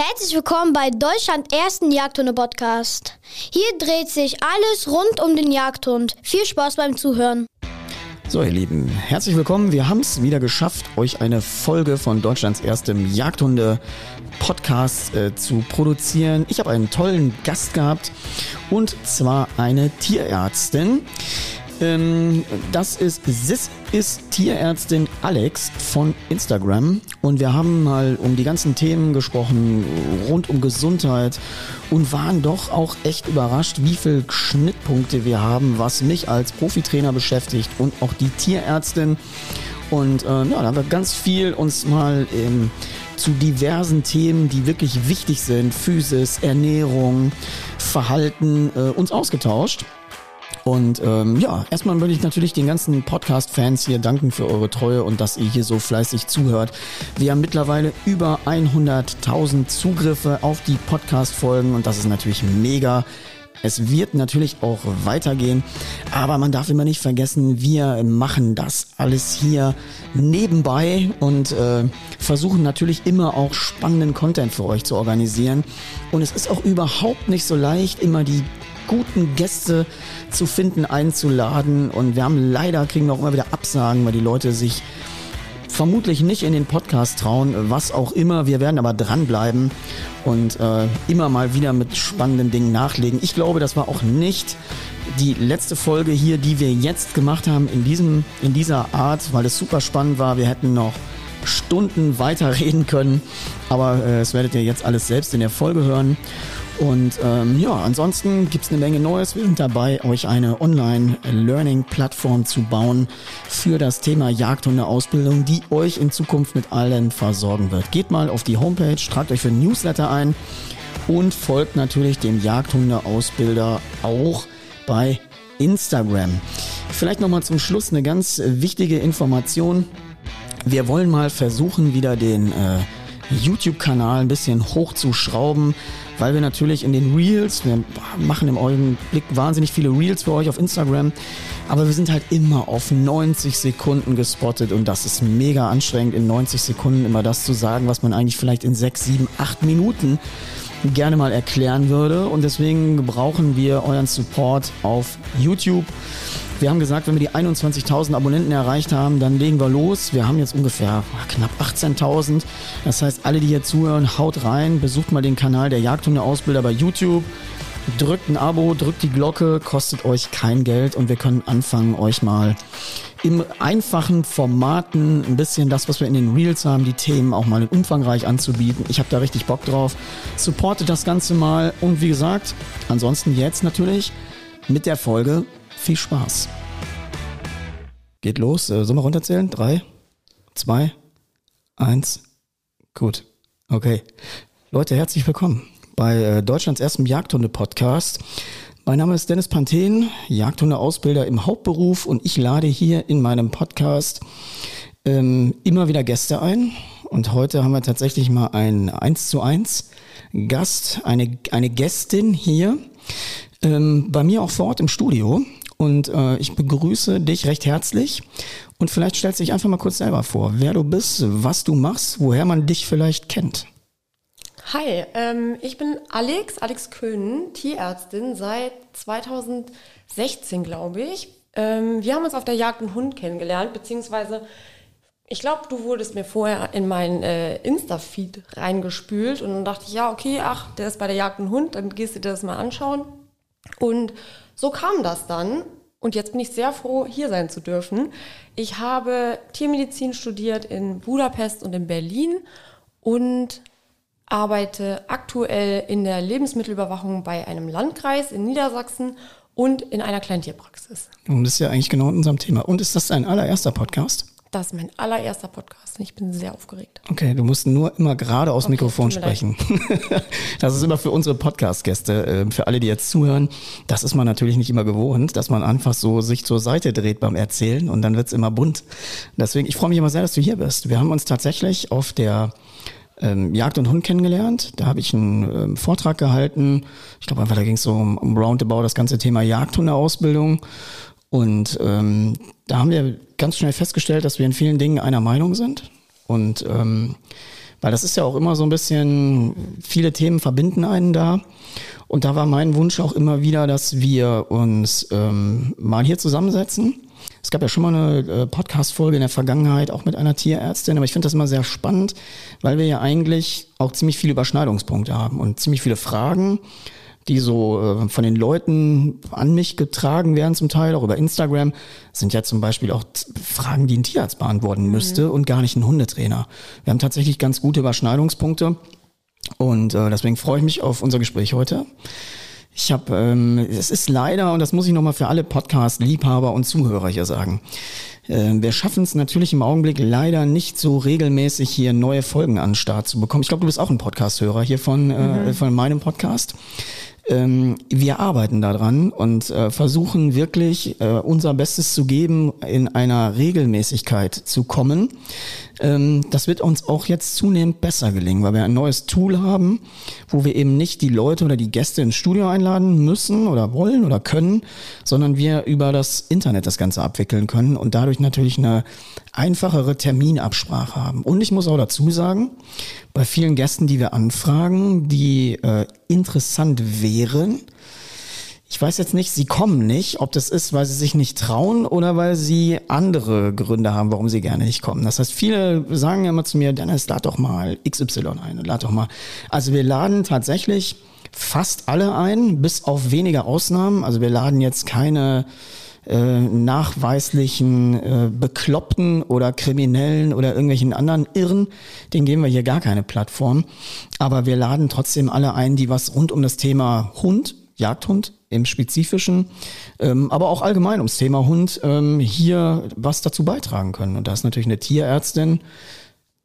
Herzlich willkommen bei Deutschland ersten Jagdhunde-Podcast. Hier dreht sich alles rund um den Jagdhund. Viel Spaß beim Zuhören. So, ihr Lieben, herzlich willkommen. Wir haben es wieder geschafft, euch eine Folge von Deutschlands erstem Jagdhunde-Podcast äh, zu produzieren. Ich habe einen tollen Gast gehabt und zwar eine Tierärztin. Ähm, das ist Sis ist Tierärztin Alex von Instagram und wir haben mal um die ganzen Themen gesprochen rund um Gesundheit und waren doch auch echt überrascht, wie viel Schnittpunkte wir haben, was mich als Profitrainer beschäftigt und auch die Tierärztin. Und äh, ja, da haben wir ganz viel uns mal ähm, zu diversen Themen, die wirklich wichtig sind, Physis, Ernährung, Verhalten, äh, uns ausgetauscht. Und ähm, ja, erstmal möchte ich natürlich den ganzen Podcast-Fans hier danken für eure Treue und dass ihr hier so fleißig zuhört. Wir haben mittlerweile über 100.000 Zugriffe auf die Podcast-Folgen und das ist natürlich mega. Es wird natürlich auch weitergehen, aber man darf immer nicht vergessen, wir machen das alles hier nebenbei und äh, versuchen natürlich immer auch spannenden Content für euch zu organisieren. Und es ist auch überhaupt nicht so leicht, immer die guten Gäste zu finden, einzuladen. Und wir haben leider, kriegen wir auch immer wieder Absagen, weil die Leute sich vermutlich nicht in den Podcast trauen, was auch immer. Wir werden aber dranbleiben und äh, immer mal wieder mit spannenden Dingen nachlegen. Ich glaube, das war auch nicht die letzte Folge hier, die wir jetzt gemacht haben in diesem in dieser Art, weil es super spannend war. Wir hätten noch Stunden weiter reden können, aber äh, werdet ihr jetzt alles selbst in der Folge hören. Und ähm, ja, ansonsten gibt's eine Menge Neues. Wir sind dabei, euch eine Online-Learning-Plattform zu bauen für das Thema Jagdhunde-Ausbildung, die euch in Zukunft mit allen versorgen wird. Geht mal auf die Homepage, tragt euch für ein Newsletter ein und folgt natürlich dem Jagdhunde-Ausbilder auch bei Instagram. Vielleicht nochmal zum Schluss eine ganz wichtige Information. Wir wollen mal versuchen, wieder den äh, YouTube-Kanal ein bisschen hochzuschrauben weil wir natürlich in den Reels, wir machen im Augenblick wahnsinnig viele Reels für euch auf Instagram, aber wir sind halt immer auf 90 Sekunden gespottet und das ist mega anstrengend, in 90 Sekunden immer das zu sagen, was man eigentlich vielleicht in 6, 7, 8 Minuten gerne mal erklären würde und deswegen brauchen wir euren Support auf YouTube. Wir haben gesagt, wenn wir die 21.000 Abonnenten erreicht haben, dann legen wir los. Wir haben jetzt ungefähr knapp 18.000. Das heißt, alle, die hier zuhören, haut rein, besucht mal den Kanal der Jagdhunde-Ausbilder bei YouTube. Drückt ein Abo, drückt die Glocke, kostet euch kein Geld und wir können anfangen, euch mal im einfachen Formaten ein bisschen das, was wir in den Reels haben, die Themen auch mal umfangreich anzubieten. Ich habe da richtig Bock drauf. Supportet das Ganze mal und wie gesagt, ansonsten jetzt natürlich mit der Folge viel Spaß. Geht los. Äh, sollen wir runterzählen? Drei, zwei, eins. Gut. Okay. Leute, herzlich willkommen bei äh, Deutschlands ersten Jagdhunde-Podcast. Mein Name ist Dennis Panthen, Jagdhunde-Ausbilder im Hauptberuf und ich lade hier in meinem Podcast ähm, immer wieder Gäste ein. Und heute haben wir tatsächlich mal einen 1 zu 1 Gast, eine, eine Gästin hier ähm, bei mir auch vor Ort im Studio. Und äh, ich begrüße dich recht herzlich. Und vielleicht stellst du dich einfach mal kurz selber vor, wer du bist, was du machst, woher man dich vielleicht kennt. Hi, ähm, ich bin Alex, Alex Köhn, Tierärztin seit 2016, glaube ich. Ähm, wir haben uns auf der Jagd einen Hund kennengelernt, beziehungsweise ich glaube, du wurdest mir vorher in meinen äh, Insta-Feed reingespült und dann dachte ich, ja, okay, ach, der ist bei der Jagd ein Hund, dann gehst du dir das mal anschauen. Und so kam das dann. Und jetzt bin ich sehr froh, hier sein zu dürfen. Ich habe Tiermedizin studiert in Budapest und in Berlin und arbeite aktuell in der Lebensmittelüberwachung bei einem Landkreis in Niedersachsen und in einer Kleintierpraxis. Und das ist ja eigentlich genau in unserem Thema. Und ist das dein allererster Podcast? Das ist mein allererster Podcast und ich bin sehr aufgeregt. Okay, du musst nur immer gerade aus okay, Mikrofon sprechen. das ist immer für unsere Podcast-Gäste, äh, für alle, die jetzt zuhören. Das ist man natürlich nicht immer gewohnt, dass man einfach so sich zur Seite dreht beim Erzählen und dann wird's immer bunt. Deswegen, ich freue mich immer sehr, dass du hier bist. Wir haben uns tatsächlich auf der ähm, Jagd und Hund kennengelernt. Da habe ich einen ähm, Vortrag gehalten. Ich glaube einfach, da ging es so um, um Roundabout das ganze Thema Jagdhundeausbildung. Und ähm, da haben wir ganz schnell festgestellt, dass wir in vielen Dingen einer Meinung sind. Und ähm, Weil das ist ja auch immer so ein bisschen, viele Themen verbinden einen da. Und da war mein Wunsch auch immer wieder, dass wir uns ähm, mal hier zusammensetzen. Es gab ja schon mal eine äh, Podcast-Folge in der Vergangenheit, auch mit einer Tierärztin, aber ich finde das immer sehr spannend, weil wir ja eigentlich auch ziemlich viele Überschneidungspunkte haben und ziemlich viele Fragen die so äh, von den Leuten an mich getragen werden, zum Teil auch über Instagram, sind ja zum Beispiel auch Fragen, die ein Tierarzt beantworten mhm. müsste und gar nicht ein Hundetrainer. Wir haben tatsächlich ganz gute Überschneidungspunkte und äh, deswegen freue ich mich auf unser Gespräch heute. Ich habe, ähm, es ist leider, und das muss ich nochmal für alle Podcast-Liebhaber und Zuhörer hier sagen, äh, wir schaffen es natürlich im Augenblick leider nicht so regelmäßig hier neue Folgen an den Start zu bekommen. Ich glaube, du bist auch ein Podcast-Hörer hier von, äh, mhm. von meinem Podcast wir arbeiten daran und äh, versuchen wirklich äh, unser Bestes zu geben, in einer Regelmäßigkeit zu kommen. Ähm, das wird uns auch jetzt zunehmend besser gelingen, weil wir ein neues Tool haben, wo wir eben nicht die Leute oder die Gäste ins Studio einladen müssen oder wollen oder können, sondern wir über das Internet das Ganze abwickeln können und dadurch natürlich eine einfachere Terminabsprache haben. Und ich muss auch dazu sagen, bei vielen Gästen, die wir anfragen, die äh, interessant wären, ich weiß jetzt nicht, sie kommen nicht, ob das ist, weil sie sich nicht trauen oder weil sie andere Gründe haben, warum sie gerne nicht kommen. Das heißt, viele sagen immer zu mir, Dennis, lad doch mal XY ein, lad doch mal. Also wir laden tatsächlich fast alle ein, bis auf wenige Ausnahmen. Also wir laden jetzt keine äh, nachweislichen äh, Bekloppten oder Kriminellen oder irgendwelchen anderen Irren, den geben wir hier gar keine Plattform. Aber wir laden trotzdem alle ein, die was rund um das Thema Hund, Jagdhund im Spezifischen, ähm, aber auch allgemein ums Thema Hund ähm, hier was dazu beitragen können. Und da ist natürlich eine Tierärztin,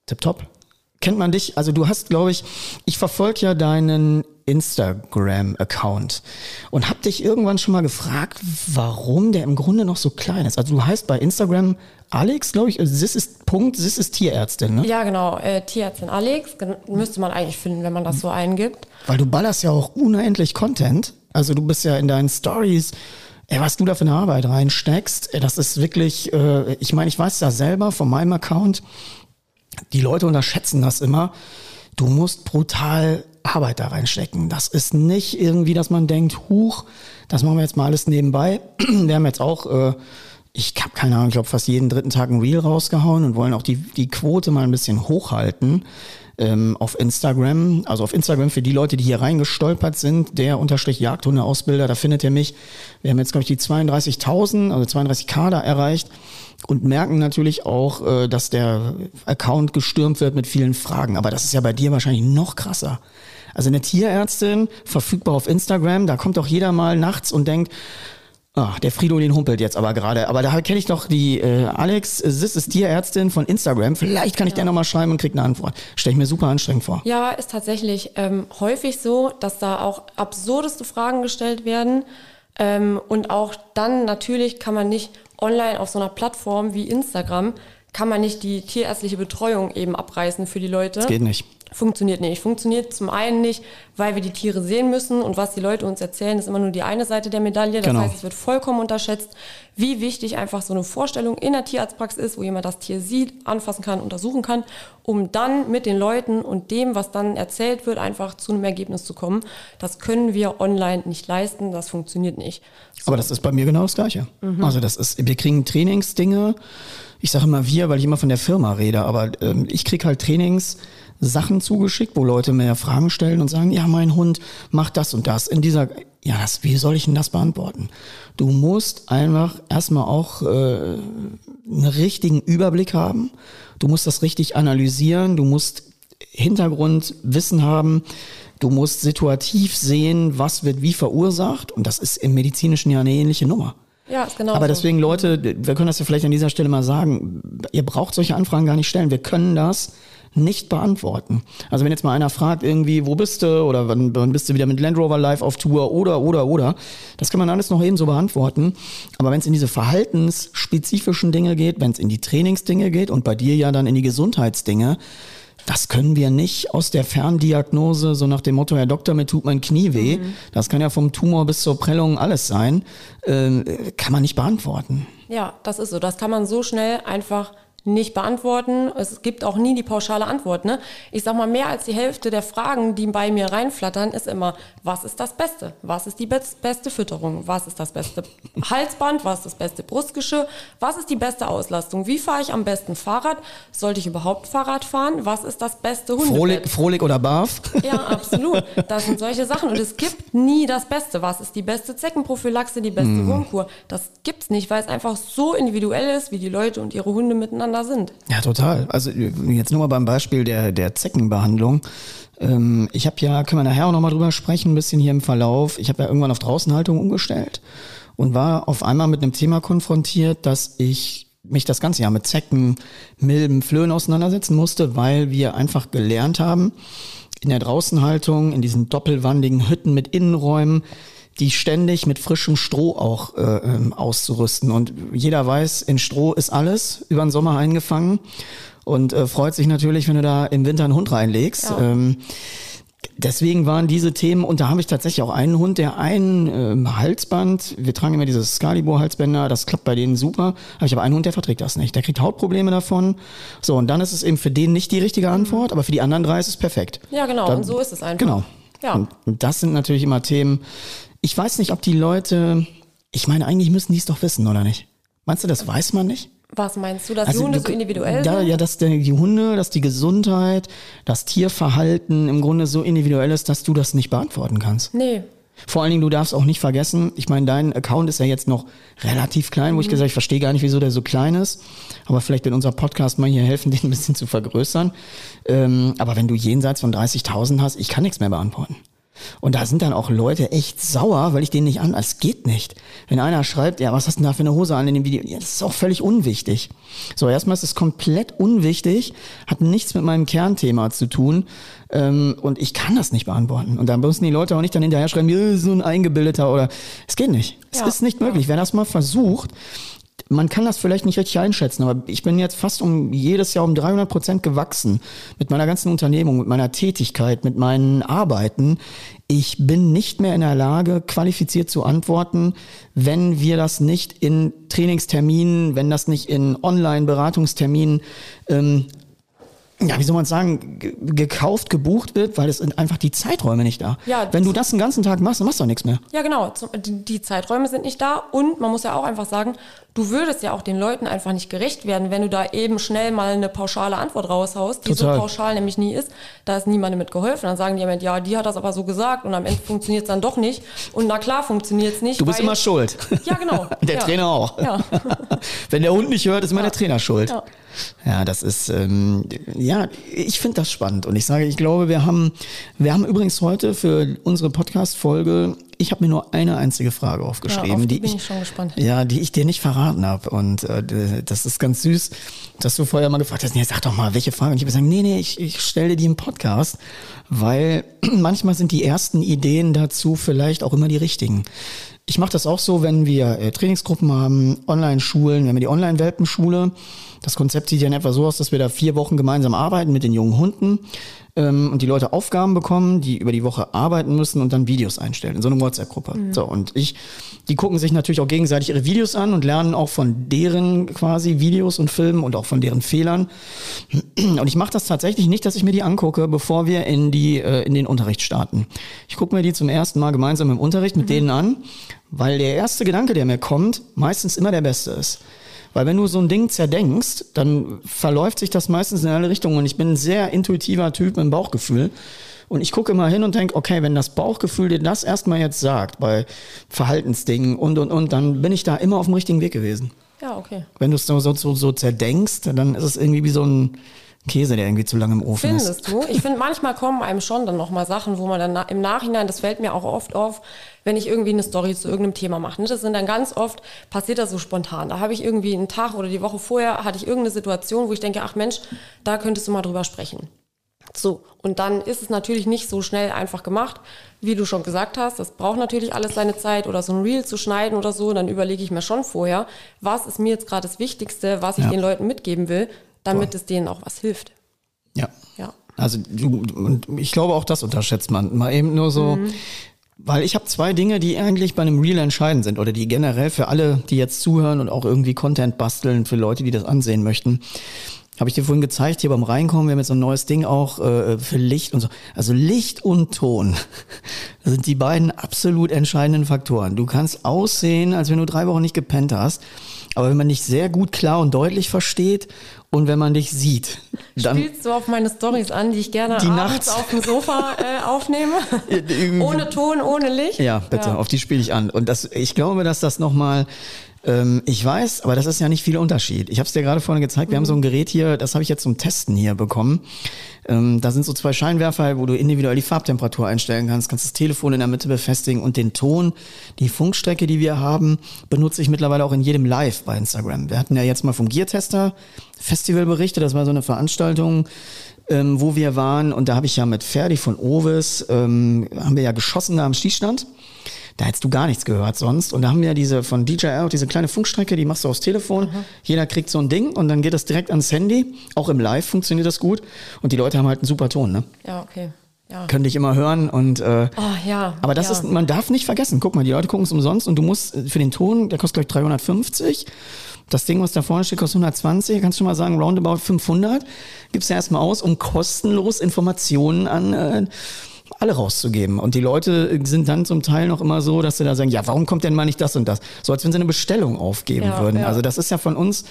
tipptopp. Kennt man dich? Also du hast, glaube ich, ich verfolge ja deinen Instagram-Account und hab dich irgendwann schon mal gefragt, warum der im Grunde noch so klein ist. Also du heißt bei Instagram Alex, glaube ich, also das ist Punkt, das ist Tierärztin, ne? Ja, genau, äh, Tierärztin Alex, müsste man eigentlich finden, wenn man das so eingibt. Weil du ballerst ja auch unendlich Content. Also du bist ja in deinen Stories, ey, was du da für eine Arbeit reinsteckst, ey, das ist wirklich, äh, ich meine, ich weiß da selber von meinem Account, die Leute unterschätzen das immer. Du musst brutal Arbeit da reinstecken. Das ist nicht irgendwie, dass man denkt, huch, das machen wir jetzt mal alles nebenbei. Wir haben jetzt auch, äh, ich habe keine Ahnung, ich glaube fast jeden dritten Tag ein Reel rausgehauen und wollen auch die, die Quote mal ein bisschen hochhalten ähm, auf Instagram. Also auf Instagram für die Leute, die hier reingestolpert sind, der unterstrich Jagdhundeausbilder, da findet ihr mich. Wir haben jetzt, glaube ich, die 32.000, also 32k da erreicht und merken natürlich auch, äh, dass der Account gestürmt wird mit vielen Fragen. Aber das ist ja bei dir wahrscheinlich noch krasser. Also eine Tierärztin, verfügbar auf Instagram, da kommt doch jeder mal nachts und denkt, Ah, der Frido, den humpelt jetzt aber gerade. Aber da kenne ich doch die äh, Alex Sis ist Tierärztin von Instagram. Vielleicht kann ich ja. der nochmal schreiben und krieg eine Antwort. Stelle ich mir super anstrengend vor. Ja, ist tatsächlich ähm, häufig so, dass da auch absurdeste Fragen gestellt werden. Ähm, und auch dann natürlich kann man nicht online auf so einer Plattform wie Instagram, kann man nicht die tierärztliche Betreuung eben abreißen für die Leute. Das geht nicht. Funktioniert nicht. Funktioniert zum einen nicht, weil wir die Tiere sehen müssen und was die Leute uns erzählen, ist immer nur die eine Seite der Medaille. Das genau. heißt, es wird vollkommen unterschätzt, wie wichtig einfach so eine Vorstellung in der Tierarztpraxis ist, wo jemand das Tier sieht, anfassen kann, untersuchen kann, um dann mit den Leuten und dem, was dann erzählt wird, einfach zu einem Ergebnis zu kommen. Das können wir online nicht leisten, das funktioniert nicht. So. Aber das ist bei mir genau das Gleiche. Mhm. Also das ist, wir kriegen Trainingsdinge. Ich sage immer wir, weil ich immer von der Firma rede, aber ähm, ich krieg halt Trainings Sachen zugeschickt, wo Leute mir Fragen stellen und sagen, ja, mein Hund macht das und das. In dieser, ja, das, wie soll ich denn das beantworten? Du musst einfach erstmal auch äh, einen richtigen Überblick haben. Du musst das richtig analysieren. Du musst Hintergrundwissen haben. Du musst situativ sehen, was wird wie verursacht. Und das ist im medizinischen ja eine ähnliche Nummer. Ja, genau. Aber deswegen, Leute, wir können das ja vielleicht an dieser Stelle mal sagen. Ihr braucht solche Anfragen gar nicht stellen. Wir können das nicht beantworten. Also wenn jetzt mal einer fragt irgendwie, wo bist du oder wann, wann bist du wieder mit Land Rover Live auf Tour oder, oder, oder, das kann man alles noch eben so beantworten. Aber wenn es in diese verhaltensspezifischen Dinge geht, wenn es in die Trainingsdinge geht und bei dir ja dann in die Gesundheitsdinge, das können wir nicht aus der Ferndiagnose, so nach dem Motto, Herr Doktor, mir tut mein Knie weh. Mhm. Das kann ja vom Tumor bis zur Prellung alles sein. Äh, kann man nicht beantworten. Ja, das ist so. Das kann man so schnell einfach nicht beantworten. Es gibt auch nie die pauschale Antwort. Ne? Ich sag mal, mehr als die Hälfte der Fragen, die bei mir reinflattern, ist immer, was ist das Beste? Was ist die beste Fütterung? Was ist das beste Halsband? Was ist das beste Brustgeschirr? Was ist die beste Auslastung? Wie fahre ich am besten Fahrrad? Sollte ich überhaupt Fahrrad fahren? Was ist das beste Hundebett? Frohlich, Frohlich oder Barf? Ja, absolut. Das sind solche Sachen. Und es gibt nie das Beste. Was ist die beste Zeckenprophylaxe, die beste mm. Wurmkur? Das gibt's nicht, weil es einfach so individuell ist, wie die Leute und ihre Hunde miteinander miteinander sind. Ja, total. Also jetzt nur mal beim Beispiel der, der Zeckenbehandlung. Ähm, ich habe ja, können wir nachher auch nochmal drüber sprechen, ein bisschen hier im Verlauf. Ich habe ja irgendwann auf Draußenhaltung umgestellt und war auf einmal mit einem Thema konfrontiert, dass ich mich das ganze Jahr mit Zecken, Milben, Flöhen auseinandersetzen musste, weil wir einfach gelernt haben, in der Draußenhaltung, in diesen doppelwandigen Hütten mit Innenräumen, die ständig mit frischem Stroh auch äh, ähm, auszurüsten. Und jeder weiß, in Stroh ist alles über den Sommer eingefangen und äh, freut sich natürlich, wenn du da im Winter einen Hund reinlegst. Ja. Ähm, deswegen waren diese Themen, und da habe ich tatsächlich auch einen Hund, der ein ähm, Halsband, wir tragen immer dieses Scalibur-Halsbänder, das klappt bei denen super, habe ich aber einen Hund, der verträgt das nicht. Der kriegt Hautprobleme davon. So, und dann ist es eben für den nicht die richtige Antwort, aber für die anderen drei ist es perfekt. Ja, genau, da, und so ist es einfach. Genau. Ja. Und das sind natürlich immer Themen, ich weiß nicht, ob die Leute, ich meine, eigentlich müssen die es doch wissen, oder nicht? Meinst du, das weiß man nicht? Was meinst du, dass also, die Hunde du, so individuell ja, sind? Ja, dass die Hunde, dass die Gesundheit, das Tierverhalten im Grunde so individuell ist, dass du das nicht beantworten kannst. Nee. Vor allen Dingen, du darfst auch nicht vergessen, ich meine, dein Account ist ja jetzt noch relativ klein, wo ich mhm. gesagt ich verstehe gar nicht, wieso der so klein ist. Aber vielleicht wird unser Podcast mal hier helfen, den ein bisschen zu vergrößern. Ähm, aber wenn du jenseits von 30.000 hast, ich kann nichts mehr beantworten. Und da sind dann auch Leute echt sauer, weil ich denen nicht an, es geht nicht. Wenn einer schreibt, ja, was hast du denn da für eine Hose an in dem Video? Ja, das ist auch völlig unwichtig. So, erstmal ist es komplett unwichtig, hat nichts mit meinem Kernthema zu tun. Ähm, und ich kann das nicht beantworten. Und da müssen die Leute auch nicht dann hinterher schreiben, ja, so ein Eingebildeter oder, es geht nicht. Es ja. ist nicht möglich. Wer das mal versucht, man kann das vielleicht nicht richtig einschätzen, aber ich bin jetzt fast um jedes Jahr um 300 Prozent gewachsen mit meiner ganzen Unternehmung, mit meiner Tätigkeit, mit meinen Arbeiten. Ich bin nicht mehr in der Lage, qualifiziert zu antworten, wenn wir das nicht in Trainingsterminen, wenn das nicht in Online-Beratungsterminen ähm, ja, wie soll man sagen, gekauft, gebucht wird, weil es sind einfach die Zeiträume nicht da. Ja, Wenn du das den ganzen Tag machst, dann machst du auch nichts mehr. Ja, genau. Die Zeiträume sind nicht da und man muss ja auch einfach sagen, du würdest ja auch den Leuten einfach nicht gerecht werden, wenn du da eben schnell mal eine pauschale Antwort raushaust, die Total. so pauschal nämlich nie ist. Da ist niemandem mit geholfen. Dann sagen die jemand, ja, die hat das aber so gesagt und am Ende funktioniert es dann doch nicht. Und na klar funktioniert es nicht. Du bist immer schuld. Ja, genau. der ja. Trainer auch. Ja. wenn der Hund nicht hört, ist immer ja. der Trainer schuld. Ja. Ja, das ist, ähm, ja, ich finde das spannend. Und ich sage, ich glaube, wir haben, wir haben übrigens heute für unsere Podcast-Folge, ich habe mir nur eine einzige Frage aufgeschrieben, ja, die, ich, ich ja, die ich dir nicht verraten habe. Und äh, das ist ganz süß, dass du vorher mal gefragt hast, nee, sag doch mal, welche Frage? Und ich habe gesagt, nee, nee, ich, ich stelle dir die im Podcast, weil manchmal sind die ersten Ideen dazu vielleicht auch immer die richtigen. Ich mache das auch so, wenn wir äh, Trainingsgruppen haben, Online-Schulen, wir haben die Online-Welpenschule. Das Konzept sieht ja in etwa so aus, dass wir da vier Wochen gemeinsam arbeiten mit den jungen Hunden ähm, und die Leute Aufgaben bekommen, die über die Woche arbeiten müssen und dann Videos einstellen in so eine WhatsApp-Gruppe. Mhm. So, und ich, die gucken sich natürlich auch gegenseitig ihre Videos an und lernen auch von deren quasi Videos und Filmen und auch von deren Fehlern. Und ich mache das tatsächlich nicht, dass ich mir die angucke, bevor wir in die äh, in den Unterricht starten. Ich gucke mir die zum ersten Mal gemeinsam im Unterricht mit mhm. denen an, weil der erste Gedanke, der mir kommt, meistens immer der beste ist. Weil wenn du so ein Ding zerdenkst, dann verläuft sich das meistens in alle Richtungen. Und ich bin ein sehr intuitiver Typ mit Bauchgefühl. Und ich gucke immer hin und denke, okay, wenn das Bauchgefühl dir das erstmal jetzt sagt, bei Verhaltensdingen und, und, und, dann bin ich da immer auf dem richtigen Weg gewesen. Ja, okay. Wenn du es so, so, so zerdenkst, dann ist es irgendwie wie so ein Käse, der irgendwie zu lange im Ofen Findest ist. Findest du? Ich finde, manchmal kommen einem schon dann nochmal Sachen, wo man dann im Nachhinein, das fällt mir auch oft auf, wenn ich irgendwie eine Story zu irgendeinem Thema mache. Ne? Das sind dann ganz oft, passiert das so spontan. Da habe ich irgendwie einen Tag oder die Woche vorher, hatte ich irgendeine Situation, wo ich denke, ach Mensch, da könntest du mal drüber sprechen. So, und dann ist es natürlich nicht so schnell einfach gemacht, wie du schon gesagt hast. Das braucht natürlich alles seine Zeit oder so ein Reel zu schneiden oder so. Dann überlege ich mir schon vorher, was ist mir jetzt gerade das Wichtigste, was ich ja. den Leuten mitgeben will damit Toll. es denen auch was hilft. Ja. Ja. Also du, und ich glaube auch das unterschätzt man. Mal eben nur so, mhm. Weil ich habe zwei Dinge, die eigentlich bei einem Reel entscheidend sind oder die generell für alle, die jetzt zuhören und auch irgendwie Content basteln, für Leute, die das ansehen möchten. Habe ich dir vorhin gezeigt, hier beim Reinkommen, wir haben jetzt so ein neues Ding auch äh, für Licht und so. Also Licht und Ton das sind die beiden absolut entscheidenden Faktoren. Du kannst aussehen, als wenn du drei Wochen nicht gepennt hast, aber wenn man dich sehr gut klar und deutlich versteht und wenn man dich sieht, dann Spielst du auf meine Stories an, die ich gerne Die abends nachts. auf dem Sofa äh, aufnehme? ohne Ton, ohne Licht? Ja, bitte, auf die spiele ich an. Und das, ich glaube, dass das nochmal, ähm, ich weiß, aber das ist ja nicht viel Unterschied. Ich habe es dir gerade vorhin gezeigt, wir haben so ein Gerät hier, das habe ich jetzt zum Testen hier bekommen. Ähm, da sind so zwei Scheinwerfer, wo du individuell die Farbtemperatur einstellen kannst, kannst das Telefon in der Mitte befestigen und den Ton, die Funkstrecke, die wir haben, benutze ich mittlerweile auch in jedem Live bei Instagram. Wir hatten ja jetzt mal vom Gear-Tester Festival berichtet, das war so eine Veranstaltung, ähm, wo wir waren und da habe ich ja mit Ferdi von Ovis, ähm, haben wir ja geschossen da am Schießstand. Da hättest du gar nichts gehört sonst. Und da haben wir diese von DJI auch diese kleine Funkstrecke, die machst du aufs Telefon. Jeder kriegt so ein Ding und dann geht das direkt ans Handy. Auch im Live funktioniert das gut. Und die Leute haben halt einen super Ton, ne? Ja, okay. Ja. Können dich immer hören und äh, Oh, ja. aber das ja. ist, man darf nicht vergessen. Guck mal, die Leute gucken es umsonst und du musst äh, für den Ton, der kostet gleich 350. Das Ding, was da vorne steht, kostet 120. Kannst du mal sagen, roundabout 500. Gibst du erstmal aus, um kostenlos Informationen an äh, alle rauszugeben. Und die Leute sind dann zum Teil noch immer so, dass sie da sagen, ja, warum kommt denn mal nicht das und das? So als wenn sie eine Bestellung aufgeben Ja, würden. ja. Also das ist ja von uns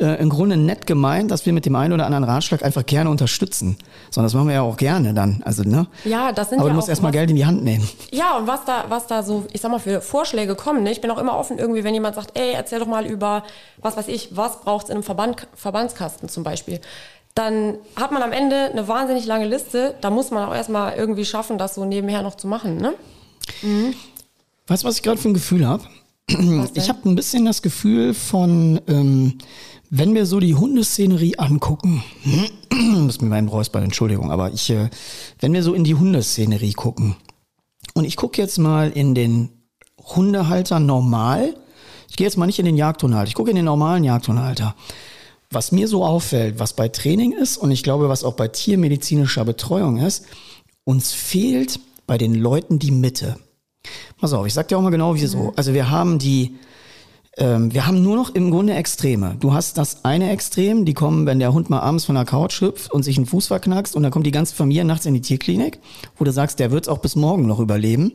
äh, im Grunde nett gemeint, dass wir mit dem einen oder anderen Ratschlag einfach gerne unterstützen. Sondern das machen wir ja auch gerne dann. Also, ne? Ja, das sind Aber ja du musst erstmal Geld in die Hand nehmen. Ja, und was da, was da so, ich sag mal, für Vorschläge kommen, ne? Ich bin auch immer offen irgendwie, wenn jemand sagt, ey, erzähl doch mal über, was weiß ich, was braucht's in einem Verband, Verbandskasten zum Beispiel. Dann hat man am Ende eine wahnsinnig lange Liste. Da muss man auch erstmal irgendwie schaffen, das so nebenher noch zu machen, ne? Weißt du, was ich gerade für ein Gefühl habe? Ich habe ein bisschen das Gefühl von, ähm, wenn wir so die Hundeszenerie angucken, muss mir meinen Räuspern, Entschuldigung, aber ich, äh, wenn wir so in die Hundeszenerie gucken und ich gucke jetzt mal in den Hundehalter normal, ich gehe jetzt mal nicht in den Jagdhundehalter, ich gucke in den normalen Jagdhundehalter. Was mir so auffällt, was bei Training ist und ich glaube, was auch bei tiermedizinischer Betreuung ist, uns fehlt bei den Leuten die Mitte. Pass auf, ich sag dir auch mal genau wieso. Also wir haben die, ähm, wir haben nur noch im Grunde Extreme. Du hast das eine Extrem, die kommen, wenn der Hund mal abends von der Couch hüpft und sich einen Fuß verknackst und dann kommt die ganze Familie nachts in die Tierklinik, wo du sagst, der wird's auch bis morgen noch überleben.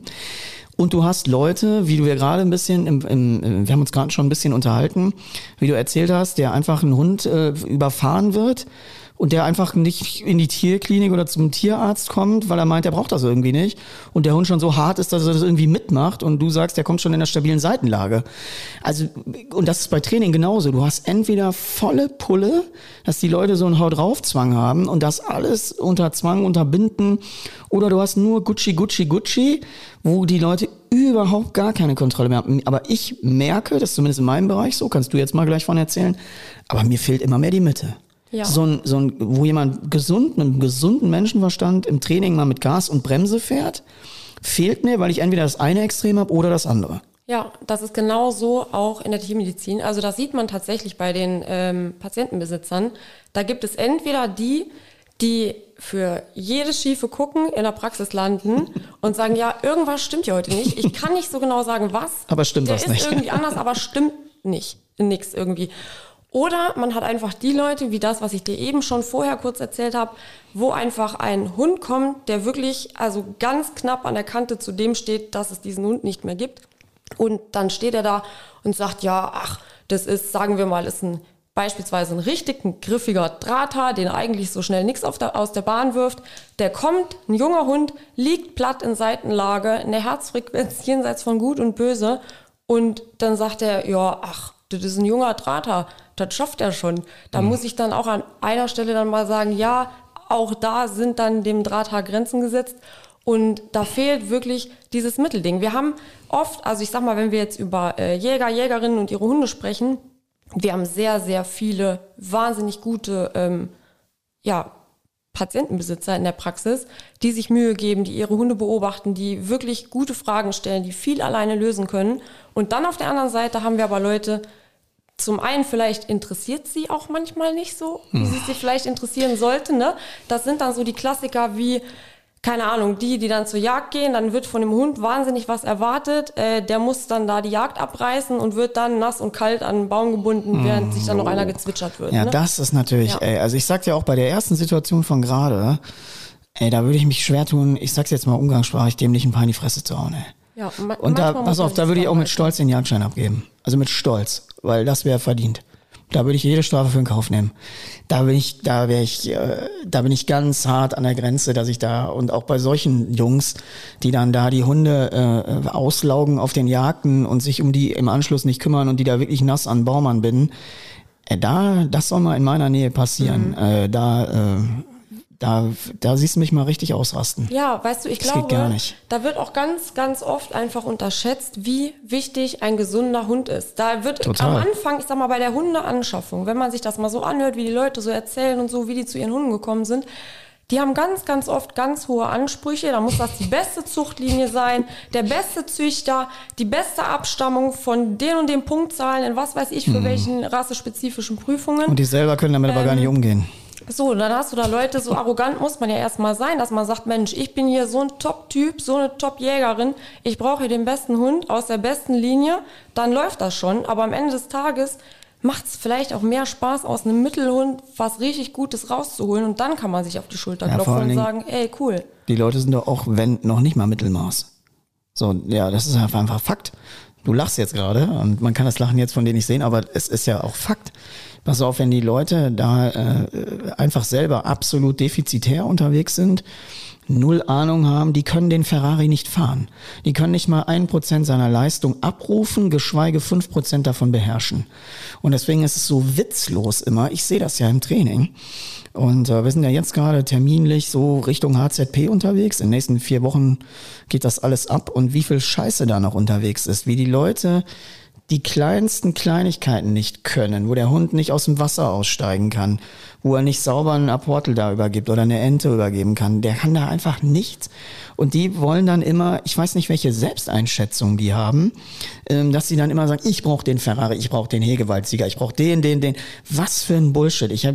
Und du hast Leute, wie du ja gerade ein bisschen, im, im, wir haben uns gerade schon ein bisschen unterhalten, wie du erzählt hast, der einfach ein Hund äh, überfahren wird und der einfach nicht in die Tierklinik oder zum Tierarzt kommt, weil er meint, er braucht das irgendwie nicht. Und der Hund schon so hart ist, dass er das irgendwie mitmacht und du sagst, der kommt schon in der stabilen Seitenlage. Also, und das ist bei Training genauso. Du hast entweder volle Pulle, dass die Leute so einen Haut drauf Zwang haben und das alles unter Zwang unterbinden, oder du hast nur Gucci, Gucci, Gucci, wo die Leute überhaupt gar keine Kontrolle mehr haben. Aber ich merke, das ist zumindest in meinem Bereich so, kannst du jetzt mal gleich von erzählen, aber mir fehlt immer mehr die Mitte. Ja. So ein, so ein, wo jemand gesund, mit einem gesunden Menschenverstand im Training mal mit Gas und Bremse fährt, fehlt mir, weil ich entweder das eine Extrem habe oder das andere. Ja, das ist genau so auch in der Tiermedizin. Also das sieht man tatsächlich bei den ähm, Patientenbesitzern. Da gibt es entweder die, die für jedes schiefe Gucken in der Praxis landen und sagen, ja, irgendwas stimmt hier heute nicht. Ich kann nicht so genau sagen, was. Aber stimmt Der was ist nicht. irgendwie anders, aber stimmt nicht. Nix irgendwie. Oder man hat einfach die Leute, wie das, was ich dir eben schon vorher kurz erzählt habe, wo einfach ein Hund kommt, der wirklich also ganz knapp an der Kante zu dem steht, dass es diesen Hund nicht mehr gibt. Und dann steht er da und sagt, ja, ach, das ist, sagen wir mal, ist ein beispielsweise ein richtig ein griffiger Drahthaar, den eigentlich so schnell nichts aus der Bahn wirft. Der kommt, ein junger Hund, liegt platt in Seitenlage, eine Herzfrequenz jenseits von Gut und Böse. Und dann sagt er, ja, ach, das ist ein junger Drahthaar, das schafft er schon. Da muss ich dann auch an einer Stelle dann mal sagen, ja, auch da sind dann dem Drahthaar Grenzen gesetzt. Und da fehlt wirklich dieses Mittelding. Wir haben oft, also ich sag mal, wenn wir jetzt über äh, Jäger, Jägerinnen und ihre Hunde sprechen, wir haben sehr, sehr viele wahnsinnig gute ähm, ja, Patientenbesitzer in der Praxis, die sich Mühe geben, die ihre Hunde beobachten, die wirklich gute Fragen stellen, die viel alleine lösen können. Und dann auf der anderen Seite haben wir aber Leute, zum einen vielleicht interessiert sie auch manchmal nicht so, wie sie sie vielleicht interessieren sollte. Ne? Das sind dann so die Klassiker wie, keine Ahnung, die, die dann zur Jagd gehen, dann wird von dem Hund wahnsinnig was erwartet. Äh, der muss dann da die Jagd abreißen und wird dann nass und kalt an einen Baum gebunden, während sich dann noch einer gezwitschert wird. Ja, ne? das ist natürlich, Ja. ey, also ich sag dir auch bei der ersten Situation von gerade, ey, da würde ich mich schwer tun, ich sag's jetzt mal umgangssprachlich, dem nicht ein paar in die Fresse zu hauen, ey. Ja, ma- Und da, pass auf, da würde ich auch mit Stolz den Jagdschein abgeben. Also mit Stolz, weil das wäre verdient. Da würde ich jede Strafe für in Kauf nehmen. Da bin ich, da wäre ich, äh, da bin ich ganz hart an der Grenze, dass ich da und auch bei solchen Jungs, die dann da die Hunde äh, auslaugen auf den Jagden und sich um die im Anschluss nicht kümmern und die da wirklich nass an den Baum anbinden, äh, da, das soll mal in meiner Nähe passieren. Äh, da, äh, da, da siehst du mich mal richtig ausrasten. Ja, weißt du, ich Das geht glaube, gar nicht. da wird auch ganz, ganz oft einfach unterschätzt, wie wichtig ein gesunder Hund ist. Da wird Total. am Anfang, ich sag mal, bei der Hundeanschaffung, wenn man sich das mal so anhört, wie die Leute so erzählen und so, wie die zu ihren Hunden gekommen sind, die haben ganz, ganz oft ganz hohe Ansprüche. Da muss das die beste Zuchtlinie sein, der beste Züchter, die beste Abstammung von den und den Punktzahlen in was weiß ich für welchen rassespezifischen Prüfungen. Und die selber können damit aber gar Ähm, nicht umgehen. So, und dann hast du da Leute, so arrogant muss man ja erstmal sein, dass man sagt, Mensch, ich bin hier so ein Top-Typ, so eine Top-Jägerin, ich brauche hier den besten Hund aus der besten Linie, dann läuft das schon. Aber am Ende des Tages macht es vielleicht auch mehr Spaß, aus einem Mittelhund was richtig Gutes rauszuholen und dann kann man sich auf die Schulter Ja, klopfen und sagen, ey, cool. Die Leute sind doch auch, wenn, noch nicht mal Mittelmaß. So, ja, das ist einfach einfach Fakt. Du lachst jetzt gerade und man kann das Lachen jetzt von dir nicht sehen, aber es ist ja auch Fakt. Pass auf, wenn die Leute da äh, einfach selber absolut defizitär unterwegs sind, null Ahnung haben, die können den Ferrari nicht fahren. Die können nicht mal ein Prozent seiner Leistung abrufen, geschweige fünf Prozent davon beherrschen. Und deswegen ist es so witzlos immer. Ich sehe das ja im Training. Und äh, wir sind ja jetzt gerade terminlich so Richtung HZP unterwegs. In den nächsten vier Wochen geht das alles ab. Und wie viel Scheiße da noch unterwegs ist, wie die Leute die kleinsten Kleinigkeiten nicht können, wo der Hund nicht aus dem Wasser aussteigen kann, wo er nicht sauber einen Apportel da übergibt oder eine Ente übergeben kann, der kann da einfach nichts. Und die wollen dann immer, ich weiß nicht, welche Selbsteinschätzung die haben, ähm, dass sie dann immer sagen, ich brauche den Ferrari, ich brauche den Hegewaldsieger, ich brauche den, den, den. Was für ein Bullshit. Ich äh,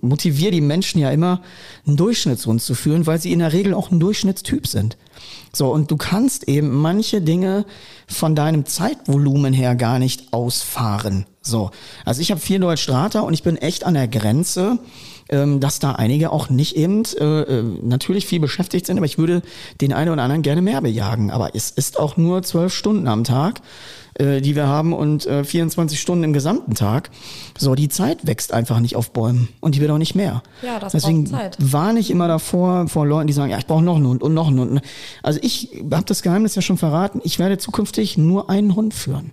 motiviere die Menschen ja immer, einen Durchschnittshund zu führen, weil sie in der Regel auch ein Durchschnittstyp sind. So, und du kannst eben manche Dinge von deinem Zeitvolumen her gar nicht ausfahren. So, also ich habe vier Deutsch Strata und ich bin echt an der Grenze, dass da einige auch nicht eben äh, äh, natürlich viel beschäftigt sind, aber ich würde den einen oder anderen gerne mehr bejagen. Aber es ist auch nur zwölf Stunden am Tag, äh, die wir haben und äh, 24 Stunden im gesamten Tag. So, die Zeit wächst einfach nicht auf Bäumen und die wird auch nicht mehr. Ja, das Deswegen braucht Zeit. warne ich immer davor, vor Leuten, die sagen, ja, ich brauche noch einen Hund und noch einen Hund. Also ich habe das Geheimnis ja schon verraten, ich werde zukünftig nur einen Hund führen.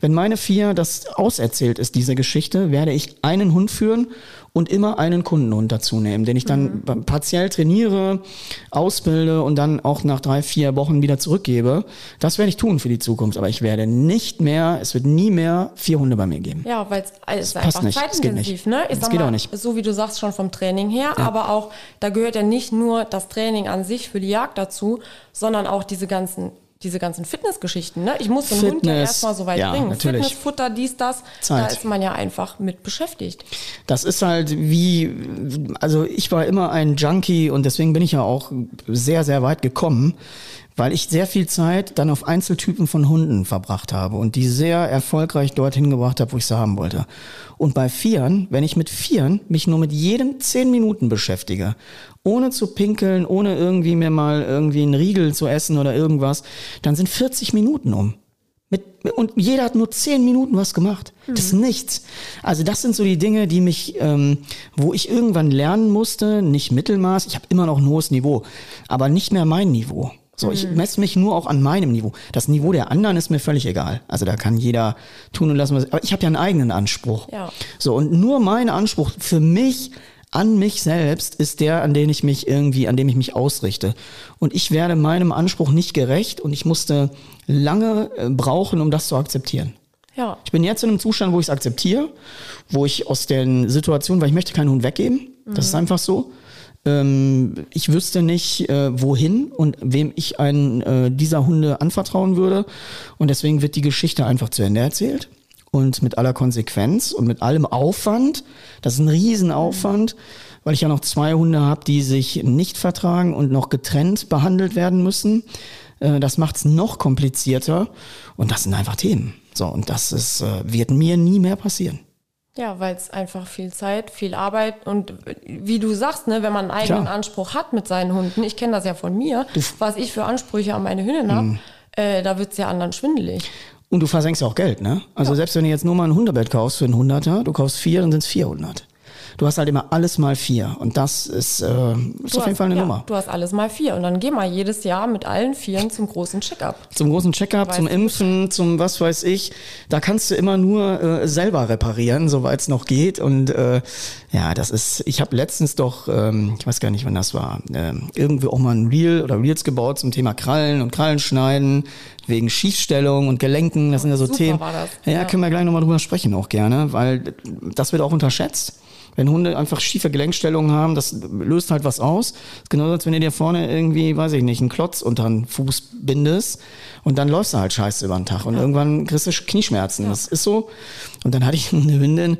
Wenn meine vier das auserzählt ist, diese Geschichte, werde ich einen Hund führen und immer einen Kundenhund dazu nehmen, den ich dann Mhm. partiell trainiere, ausbilde und dann auch nach drei, vier Wochen wieder zurückgebe. Das werde ich tun für die Zukunft. Aber ich werde nicht mehr, es wird nie mehr vier Hunde bei mir geben. Ja, weil es ist einfach nicht. Das geht zeitintensiv, nicht. ne? Ich Das geht mal, auch nicht. So wie du sagst schon vom Training her, aber auch, da gehört ja nicht nur das Training an sich für die Jagd dazu, sondern auch diese ganzen diese ganzen Fitnessgeschichten, ne? Ich muss den Hund ja Fitness, erstmal so weit ja, bringen. natürlich. Fitness, Futter, dies, das. Zeit. Da ist man ja einfach mit beschäftigt. Das ist halt wie, also ich war immer ein Junkie und deswegen bin ich ja auch sehr, sehr weit gekommen, weil ich sehr viel Zeit dann auf Einzeltypen von Hunden verbracht habe und die sehr erfolgreich dorthin gebracht habe, wo ich sie haben wollte. Und bei Vieren, wenn ich mit Vieren mich nur mit jedem zehn Minuten beschäftige, ohne zu pinkeln, ohne irgendwie mir mal irgendwie einen Riegel zu essen oder irgendwas, dann sind 40 Minuten um. Mit, und jeder hat nur zehn Minuten was gemacht. Das ist nichts. Also das sind so die Dinge, die mich, ähm, wo ich irgendwann lernen musste, nicht Mittelmaß, ich habe immer noch ein hohes Niveau, aber nicht mehr mein Niveau. So, ich messe mich nur auch an meinem Niveau. Das Niveau der anderen ist mir völlig egal. Also da kann jeder tun und lassen, was. Aber ich habe ja einen eigenen Anspruch. Ja. So, und nur mein Anspruch für mich an mich selbst ist der, an den ich mich irgendwie, an dem ich mich ausrichte. Und ich werde meinem Anspruch nicht gerecht und ich musste lange äh, brauchen, um das zu akzeptieren. Ja. Ich bin jetzt in einem Zustand, wo ich es akzeptiere, wo ich aus den Situationen, weil ich möchte keinen Hund weggeben, das ist einfach so. Ähm, ich wüsste nicht, äh, wohin und wem ich einen äh, dieser Hunde anvertrauen würde. Und deswegen wird die Geschichte einfach zu Ende erzählt. Und mit aller Konsequenz und mit allem Aufwand. Das ist ein Riesenaufwand, weil ich ja noch zwei Hunde habe, die sich nicht vertragen und noch getrennt behandelt werden müssen. Äh, Das macht es noch komplizierter und das sind einfach Themen. So, und das ist, äh, wird mir nie mehr passieren. Ja, weil es einfach viel Zeit, viel Arbeit und wie du sagst, ne, wenn man einen eigenen Klar. Anspruch hat mit seinen Hunden, ich kenne das ja von mir, was ich für Ansprüche an meine Hündin habe, äh, da wird's ja anderen schwindelig. Und du versenkst auch Geld, ne? Also selbst wenn du jetzt nur mal ein Hundebett kaufst für einen Hunderter, du kaufst vier, dann sind es 400. Du hast halt immer alles mal vier. Und das ist, äh, ist Du auf jeden hast- Fall eine ja, Nummer. Du hast alles mal vier und dann geh mal jedes Jahr mit allen Vieren zum großen Checkup. Zum großen Checkup, zum. Impfen, zum was weiß ich. Da kannst du immer nur äh, selber reparieren, soweit es noch geht. Und äh, ja, das ist, ich habe letztens doch, ähm, ich weiß gar nicht, wann das war, ähm, irgendwie auch mal ein Reel oder Reels gebaut zum Thema Krallen und Krallenschneiden, wegen Schießstellung und Gelenken. Das sind ja so super Themen. Ja, Ja. können wir gleich nochmal drüber sprechen, auch gerne, weil das wird auch unterschätzt. Wenn Hunde einfach schiefe Gelenkstellungen haben, das löst halt was aus. Genauso, als wenn du dir vorne irgendwie, weiß ich nicht, einen Klotz unter den Fuß bindest und dann läufst du halt scheiße über den Tag und irgendwann kriegst du Knieschmerzen. Das ist so. Und dann hatte ich eine Hündin,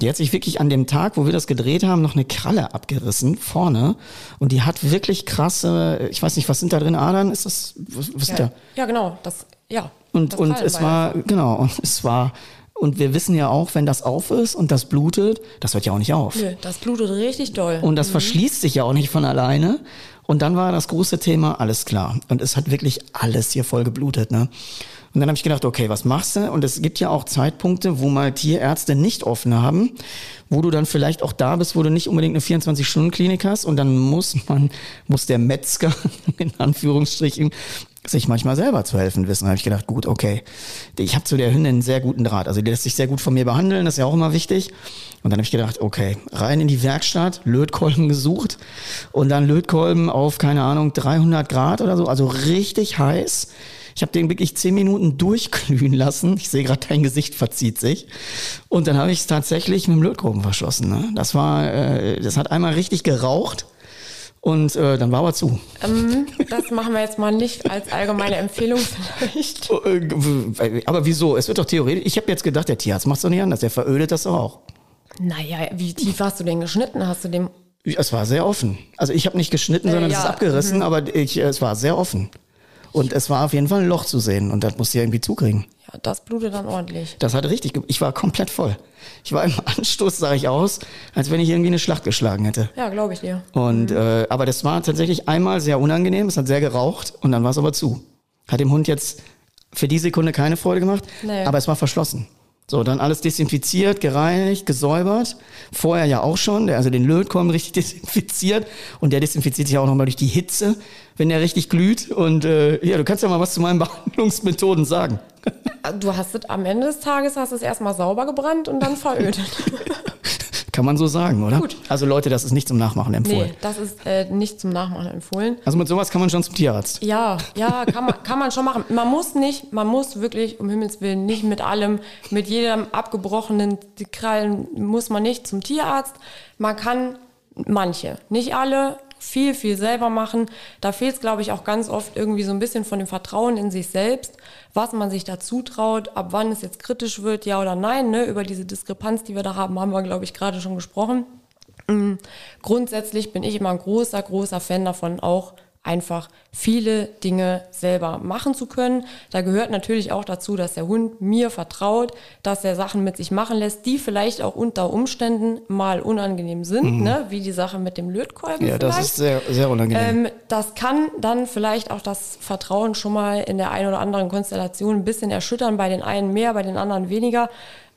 die hat sich wirklich an dem Tag, wo wir das gedreht haben, noch eine Kralle abgerissen, vorne. Und die hat wirklich krasse, ich weiß nicht, was sind da drin, Adern? Ist das, was, was sind da? Ja, ja genau, das, ja. Und, das und es war, genau, und es war, und wir wissen ja auch, wenn das auf ist und das blutet, das hört ja auch nicht auf. Nö, das blutet richtig doll. Und das verschließt sich ja auch nicht von alleine. Und dann war das große Thema, alles klar. Und es hat wirklich alles hier voll geblutet, ne? Und dann habe ich gedacht, okay, was machst du? Und es gibt ja auch Zeitpunkte, wo mal Tierärzte nicht offen haben, wo du dann vielleicht auch da bist, wo du nicht unbedingt eine 24-Stunden-Klinik hast. Und dann muss man, muss der Metzger, in Anführungsstrichen, sich manchmal selber zu helfen wissen. Da habe ich gedacht, gut, okay. Ich habe zu der Hündin einen sehr guten Draht. Also die lässt sich sehr gut von mir behandeln, das ist ja auch immer wichtig. Und dann habe ich gedacht, okay, rein in die Werkstatt, Lötkolben gesucht und dann Lötkolben auf, keine Ahnung, 300 Grad oder so, also richtig heiß. Ich habe den wirklich zehn Minuten durchglühen lassen. Ich sehe gerade, dein Gesicht verzieht sich. Und dann habe ich es tatsächlich mit dem Lötkolben verschlossen. Ne? Das war, äh, das hat einmal richtig geraucht und äh, dann war aber zu. ähm, das machen wir jetzt mal nicht als allgemeine Empfehlung vielleicht. Äh, w- Aber wieso? Es wird doch theoretisch. Ich habe jetzt gedacht, der Tierarzt macht doch nicht anders. Der verödet das doch auch. Naja, wie tief hast du den geschnitten? Hast du dem. Es war sehr offen. Also ich habe nicht geschnitten, Äh, sondern es ja, ist abgerissen, aber ich, äh, es war sehr offen. Und es war auf jeden Fall ein Loch zu sehen und das musste ich irgendwie zukriegen. Ja, das blutet dann ordentlich. Das hat richtig, ich war komplett voll. Ich war im Anstoß, sah ich aus, als wenn ich irgendwie eine Schlacht geschlagen hätte. Ja, glaube ich dir. Und äh, aber das war tatsächlich einmal sehr unangenehm. Es hat sehr geraucht und dann war es aber zu. Hat dem Hund jetzt für die Sekunde keine Freude gemacht, Nee. aber es war verschlossen. So, dann alles desinfiziert, gereinigt, gesäubert. Vorher ja auch schon, der, also den Lötkolben richtig desinfiziert. Und der desinfiziert sich auch nochmal durch die Hitze, wenn der richtig glüht. Und äh, ja, du kannst ja mal was zu meinen Behandlungsmethoden sagen. Du hast es am Ende des Tages hast es erstmal sauber gebrannt und dann verödet. Kann man so sagen, oder? Gut. Also Leute, das ist nicht zum Nachmachen empfohlen. nee, das ist äh, nicht zum Nachmachen empfohlen. Also mit sowas kann man schon zum Tierarzt. Ja, ja, kann man, kann man schon machen. Man muss nicht, man muss wirklich, um Himmels Willen, nicht mit allem, mit jedem abgebrochenen Krallen muss man nicht zum Tierarzt. Man kann manche, nicht alle, viel, viel selber machen. Da fehlt es, glaube ich, auch ganz oft irgendwie so ein bisschen von dem Vertrauen in sich selbst, was man sich da zutraut, ab wann es jetzt kritisch wird, ja oder nein. Ne? Über diese Diskrepanz, die wir da haben, haben wir, glaube ich, gerade schon gesprochen. Mm, Grundsätzlich bin ich immer ein großer, großer Fan davon, auch einfach viele Dinge selber machen zu können. Da gehört natürlich auch dazu, dass der Hund mir vertraut, dass er Sachen mit sich machen lässt, die vielleicht auch unter Umständen mal unangenehm sind, ne? wie die Sache mit dem Lötkolben Mhm. Ja, das vielleicht. ist sehr, sehr unangenehm. Ähm, das kann dann vielleicht auch das Vertrauen schon mal in der einen oder anderen Konstellation ein bisschen erschüttern, bei den einen mehr, bei den anderen weniger.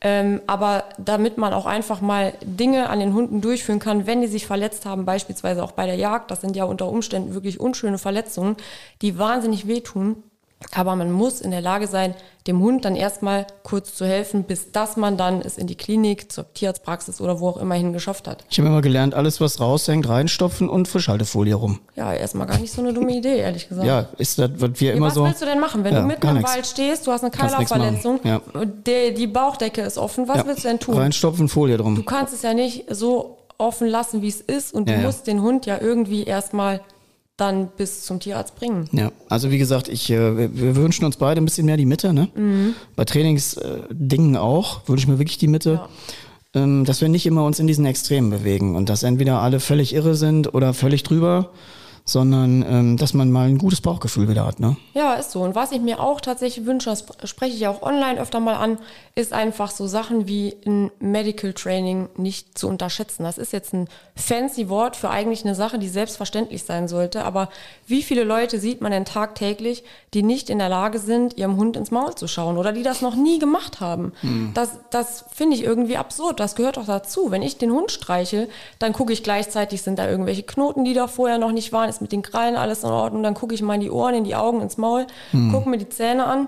Ähm, aber damit man auch einfach mal Dinge an den Hunden durchführen kann, wenn die sich verletzt haben, beispielsweise auch bei der Jagd, das sind ja unter Umständen wirklich unschöne Verletzungen, die wahnsinnig wehtun. Aber man muss in der Lage sein, dem Hund dann erstmal kurz zu helfen, bis dass man dann es in die Klinik, zur Tierarztpraxis oder wo auch immer hin geschafft hat. Ich habe immer gelernt, alles was raushängt, reinstopfen und Frischhaltefolie rum. Ja, erstmal gar nicht so eine dumme Idee, ehrlich gesagt. Ja, ist das, was wir immer was so. willst du denn machen, wenn Ja, du mitten im nix. Wald stehst, du hast eine Keilerverletzung, und der, die Bauchdecke ist offen, was ja, willst du denn tun? Reinstopfen, Folie drum. Du kannst es ja nicht so offen lassen, wie es ist und Ja, du ja. musst den Hund ja irgendwie erstmal dann bis zum Tierarzt bringen. Ja, also wie gesagt, ich, äh, wir, wir wünschen uns beide ein bisschen mehr die Mitte. Ne? Bei Trainingsdingen auch wünsche ich mir wirklich die Mitte. Ähm, dass wir nicht immer uns in diesen Extremen bewegen und dass entweder alle völlig irre sind oder völlig drüber, sondern ähm, dass man mal ein gutes Bauchgefühl wieder hat. Ne? Ja, ist so. Und was ich mir auch tatsächlich wünsche, das spreche ich auch online öfter mal an, ist einfach so Sachen wie ein Medical Training nicht zu unterschätzen. Das ist jetzt ein fancy Wort für eigentlich eine Sache, die selbstverständlich sein sollte. Aber wie viele Leute sieht man denn tagtäglich, die nicht in der Lage sind, ihrem Hund ins Maul zu schauen oder die das noch nie gemacht haben? Das, das finde ich irgendwie absurd. Das gehört doch dazu. Wenn ich den Hund streiche, dann gucke ich gleichzeitig, sind da irgendwelche Knoten, die da vorher noch nicht waren, ist mit den Krallen alles in Ordnung, dann gucke ich mal in die Ohren, in die Augen, ins Maul, gucke mir die Zähne an.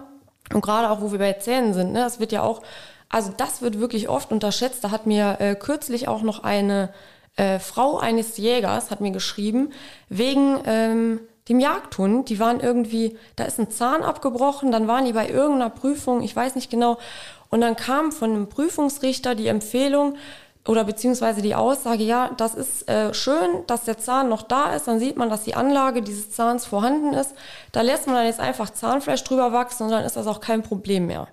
Und gerade auch, wo wir bei Zähnen sind, ne, das wird ja auch, also das wird wirklich oft unterschätzt. Da hat mir äh, kürzlich auch noch eine äh, Frau eines Jägers, hat mir geschrieben, wegen ähm, dem Jagdhund, die waren irgendwie, da ist ein Zahn abgebrochen, dann waren die bei irgendeiner Prüfung, ich weiß nicht genau, und dann kam von einem Prüfungsrichter die Empfehlung, oder beziehungsweise die Aussage, ja, das ist äh, schön, dass der Zahn noch da ist, dann sieht man, dass die Anlage dieses Zahns vorhanden ist. Da lässt man dann jetzt einfach Zahnfleisch drüber wachsen und dann ist das auch kein Problem mehr.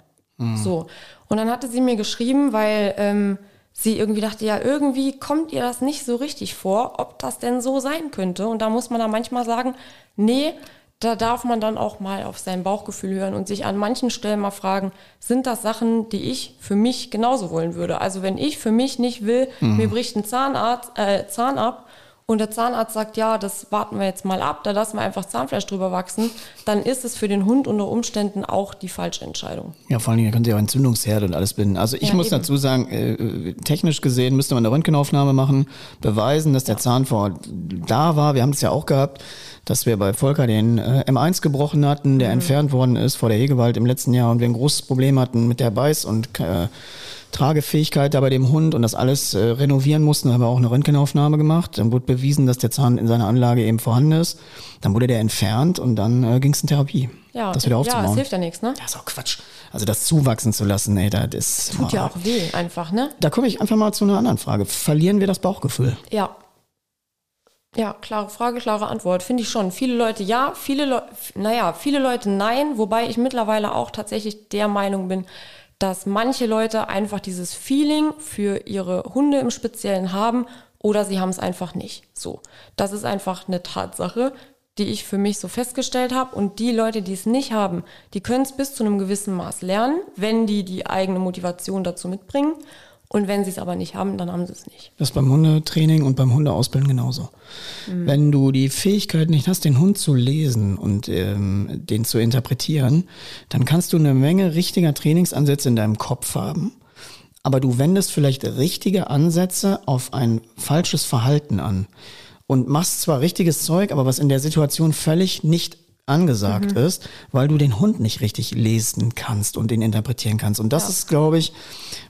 So. Und dann hatte sie mir geschrieben, weil ähm, sie irgendwie dachte, ja, irgendwie kommt ihr das nicht so richtig vor, ob das denn so sein könnte. Und da muss man dann manchmal sagen, nee, da darf man dann auch mal auf sein Bauchgefühl hören und sich an manchen Stellen mal fragen, sind das Sachen, die ich für mich genauso wollen würde? Also wenn ich für mich nicht will, mir bricht ein Zahnarzt, äh, Zahn ab und der Zahnarzt sagt, ja, das warten wir jetzt mal ab, da lassen wir einfach Zahnfleisch drüber wachsen, dann ist es für den Hund unter Umständen auch die falsche Entscheidung. Ja, vor allen Dingen, da könnt ihr auch Entzündungsherde und alles binden. Also ich Ja, muss eben. dazu sagen, äh, technisch gesehen müsste man eine Röntgenaufnahme machen, beweisen, dass der Zahn vor da war. Wir haben es ja auch gehabt, dass wir bei Volker den äh, M1 gebrochen hatten, Mhm. der entfernt worden ist vor der Hegewald im letzten Jahr und wir ein großes Problem hatten mit der Beiß- und äh, Tragefähigkeit da bei dem Hund und das alles äh, renovieren mussten, haben wir auch eine Röntgenaufnahme gemacht. Dann wurde bewiesen, dass der Zahn in seiner Anlage eben vorhanden ist. Dann wurde der entfernt und dann äh, ging es in Therapie. Ja, das wieder ja, aufzubauen. es hilft ja nichts, ne? Das ist auch Quatsch. Also das zuwachsen zu lassen, ey, das ist. Tut ja auch weh, einfach, ne? Da komme ich einfach mal zu einer anderen Frage. Verlieren wir das Bauchgefühl? Ja. Ja, klare Frage, klare Antwort. Finde ich schon. Viele Leute ja, viele Leute, naja, viele Leute nein, wobei ich mittlerweile auch tatsächlich der Meinung bin, dass manche Leute einfach dieses Feeling für ihre Hunde im Speziellen haben oder sie haben es einfach nicht. So. Das ist einfach eine Tatsache, die ich für mich so festgestellt habe. Und die Leute, die es nicht haben, die können es bis zu einem gewissen Maß lernen, wenn die die eigene Motivation dazu mitbringen. Und wenn sie es aber nicht haben, dann haben sie es nicht. Das ist beim Hundetraining und beim Hundeausbilden genauso. Wenn du die Fähigkeit nicht hast, den Hund zu lesen und ähm, den zu interpretieren, dann kannst du eine Menge richtiger Trainingsansätze in deinem Kopf haben. Aber du wendest vielleicht richtige Ansätze auf ein falsches Verhalten an und machst zwar richtiges Zeug, aber was in der Situation völlig nicht angesagt ist, weil du den Hund nicht richtig lesen kannst und den interpretieren kannst. Und das Ja. ist, glaube ich,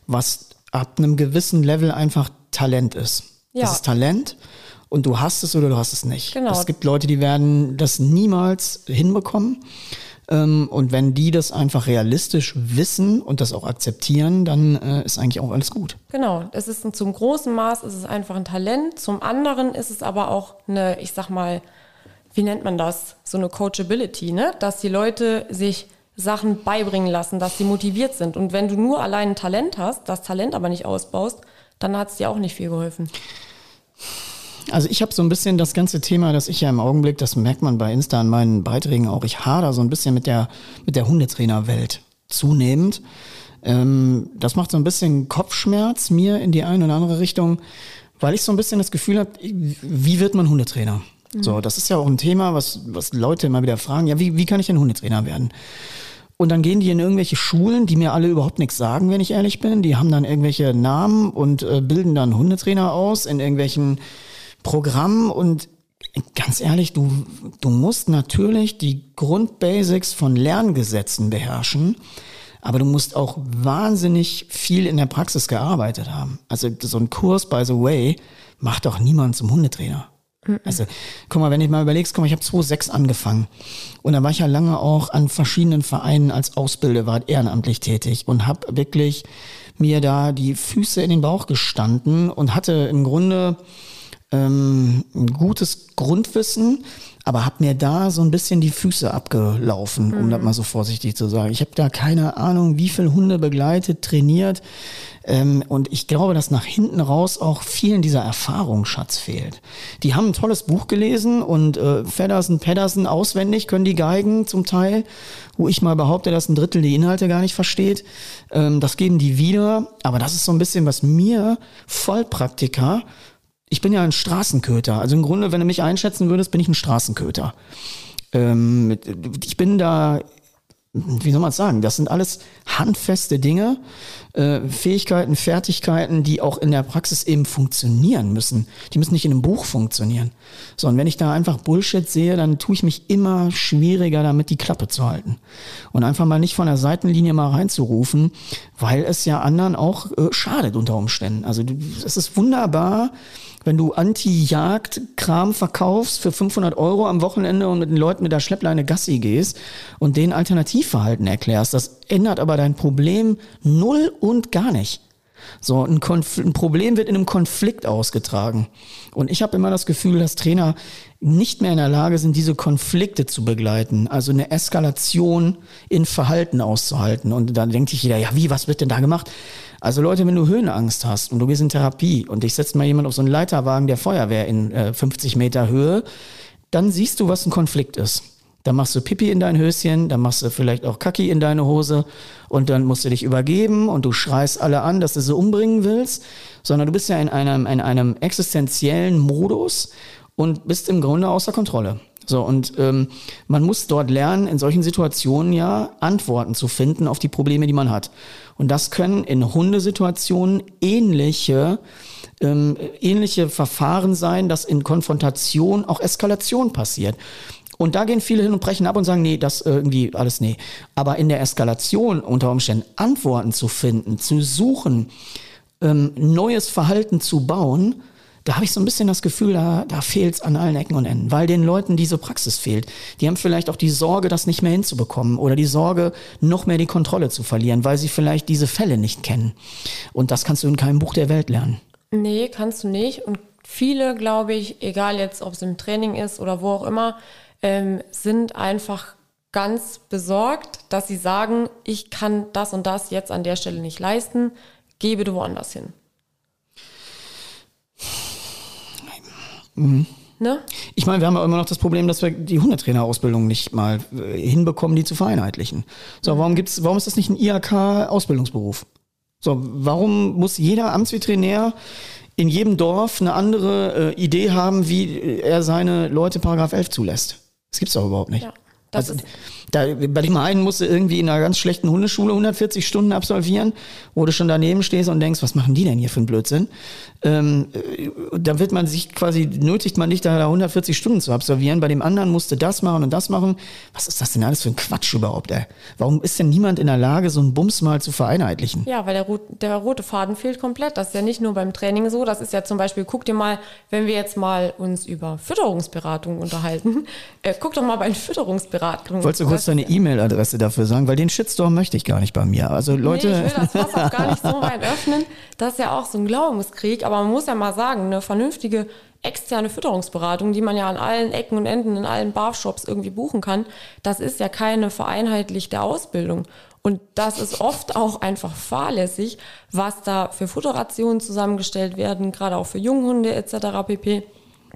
was ab einem gewissen Level einfach Talent ist. Ja. Das ist Talent und du hast es oder du hast es nicht. Genau. Es gibt Leute, die werden das niemals hinbekommen. Ähm, und wenn die das einfach realistisch wissen und das auch akzeptieren, dann äh, ist eigentlich auch alles gut. Genau, es ist ein, zum großen Maß ist es einfach ein Talent, zum anderen ist es aber auch eine, ich sag mal, wie nennt man das? So eine Coachability, ne? Dass die Leute sich Sachen beibringen lassen, dass sie motiviert sind. Und wenn du nur allein ein Talent hast, das Talent aber nicht ausbaust, dann hat es dir auch nicht viel geholfen. Also ich habe so ein bisschen das ganze Thema, das ich ja im Augenblick, das merkt man bei Insta an meinen Beiträgen auch, ich hader so ein bisschen mit der, mit der Hundetrainerwelt zunehmend. Ähm, das macht so ein bisschen Kopfschmerz mir in die eine oder andere Richtung, weil ich so ein bisschen das Gefühl habe, wie wird man Hundetrainer? So, das ist ja auch ein Thema, was, was Leute immer wieder fragen, ja, wie, wie kann ich denn Hundetrainer werden? Und dann gehen die in irgendwelche Schulen, die mir alle überhaupt nichts sagen, wenn ich ehrlich bin. Die haben dann irgendwelche Namen und äh, bilden dann Hundetrainer aus in irgendwelchen Programmen. Und ganz ehrlich, du, du musst natürlich die Grundbasics von Lerngesetzen beherrschen. Aber du musst auch wahnsinnig viel in der Praxis gearbeitet haben. Also so ein Kurs, by the way, macht doch niemand zum Hundetrainer. Also, guck mal, wenn du mal überlegst, guck mal, ich habe 2006 angefangen. Und da war ich ja lange auch an verschiedenen Vereinen als Ausbilder, ehrenamtlich tätig und habe wirklich mir da die Füße in den Bauch gestanden und hatte im Grunde ähm, ein gutes Grundwissen, aber habe mir da so ein bisschen die Füße abgelaufen, um Mhm. das mal so vorsichtig zu sagen. Ich habe da keine Ahnung, wie viel Hunde begleitet, trainiert. Ähm, und ich glaube, dass nach hinten raus auch vielen dieser Erfahrungsschatz fehlt. Die haben ein tolles Buch gelesen und äh, Feddersen, Pedersen auswendig können die Geigen zum Teil, wo ich mal behaupte, dass ein Drittel die Inhalte gar nicht versteht. Ähm, das geben die wieder. Aber das ist so ein bisschen, was mir Vollpraktiker ich bin ja ein Straßenköter. Also im Grunde, wenn du mich einschätzen würdest, bin ich ein Straßenköter. Ähm, ich bin da, wie soll man es sagen, das sind alles handfeste Dinge, äh, Fähigkeiten, Fertigkeiten, die auch in der Praxis eben funktionieren müssen. Die müssen nicht in einem Buch funktionieren. So, und wenn ich da einfach Bullshit sehe, dann tue ich mich immer schwieriger, damit die Klappe zu halten. Und einfach mal nicht von der Seitenlinie mal reinzurufen, weil es ja anderen auch äh, schadet unter Umständen. Also es ist wunderbar, wenn du Anti-Jagd-Kram verkaufst für 500 Euro am Wochenende und mit den Leuten mit der Schleppleine Gassi gehst und denen Alternativverhalten erklärst, das ändert aber dein Problem null und gar nicht. So, ein, Konf ein Problem wird in einem Konflikt ausgetragen. Und ich habe immer das Gefühl, dass Trainer nicht mehr in der Lage sind, diese Konflikte zu begleiten. Also eine Eskalation in Verhalten auszuhalten. Und dann denkt sich jeder, ja, wie, was wird denn da gemacht? Also Leute, wenn du Höhenangst hast und du gehst in Therapie und dich setzt mal jemand auf so einen Leiterwagen der Feuerwehr in äh, 50 Meter Höhe, dann siehst du, was ein Konflikt ist. Dann machst du Pipi in dein Höschen, dann machst du vielleicht auch Kacki in deine Hose und dann musst du dich übergeben und du schreist alle an, dass du sie umbringen willst, sondern du bist ja in einem, in einem existenziellen Modus und bist im Grunde außer Kontrolle. So, und ähm, man muss dort lernen, in solchen Situationen ja Antworten zu finden auf die Probleme, die man hat. Und das können in Hundesituationen ähnliche ähm, ähnliche Verfahren sein, dass in Konfrontation auch Eskalation passiert. Und da gehen viele hin und brechen ab und sagen, nee, das irgendwie alles nee. Aber in der Eskalation unter Umständen Antworten zu finden, zu suchen, ähm, neues Verhalten zu bauen, da habe ich so ein bisschen das Gefühl, da, da fehlt es an allen Ecken und Enden, weil den Leuten diese Praxis fehlt. Die haben vielleicht auch die Sorge, das nicht mehr hinzubekommen oder die Sorge, noch mehr die Kontrolle zu verlieren, weil sie vielleicht diese Fälle nicht kennen. Und das kannst du in keinem Buch der Welt lernen. Nee, kannst du nicht. Und viele, glaube ich, egal jetzt, ob es im Training ist oder wo auch immer, ähm, sind einfach ganz besorgt, dass sie sagen, ich kann das und das jetzt an der Stelle nicht leisten, geh bitte woanders hin. Ne? Ich meine, wir haben ja immer noch das Problem, dass wir die Hundetrainerausbildung nicht mal äh, hinbekommen, die zu vereinheitlichen. So, warum gibt's, warum ist das nicht ein IHK-Ausbildungsberuf? So, warum muss jeder Amtsveterinär in jedem Dorf eine andere äh, Idee haben, wie er seine Leute Paragraph 11 zulässt? Das gibt's doch überhaupt nicht. Ja, das also, ist- da, bei dem einen musst du irgendwie in einer ganz schlechten Hundeschule 140 Stunden absolvieren, wo du schon daneben stehst und denkst, was machen die denn hier für einen Blödsinn? Ähm, äh, da wird man sich quasi, nötigt man dich da 140 Stunden zu absolvieren. Bei dem anderen musste das machen und das machen. Was ist das denn alles für ein Quatsch überhaupt, ey? Warum ist denn niemand in der Lage, so einen Bums mal zu vereinheitlichen? Ja, weil der, der rote Faden fehlt komplett. Das ist ja nicht nur beim Training so. Das ist ja zum Beispiel, guck dir mal, wenn wir jetzt mal uns über Fütterungsberatung unterhalten, äh, guck doch mal bei den Fütterungsberatungen. Wolltest du kurz deine E-Mail-Adresse dafür sagen? Weil den Shitstorm möchte ich gar nicht bei mir. Also Leute. Nee, ich will das Fass auch gar nicht so weit öffnen. Das ist ja auch so ein Glaubenskrieg. Aber man muss ja mal sagen, eine vernünftige externe Fütterungsberatung, die man ja an allen Ecken und Enden in allen Barshops irgendwie buchen kann, das ist ja keine vereinheitlichte Ausbildung. Und das ist oft auch einfach fahrlässig, was da für Futterrationen zusammengestellt werden, gerade auch für Junghunde etc. pp.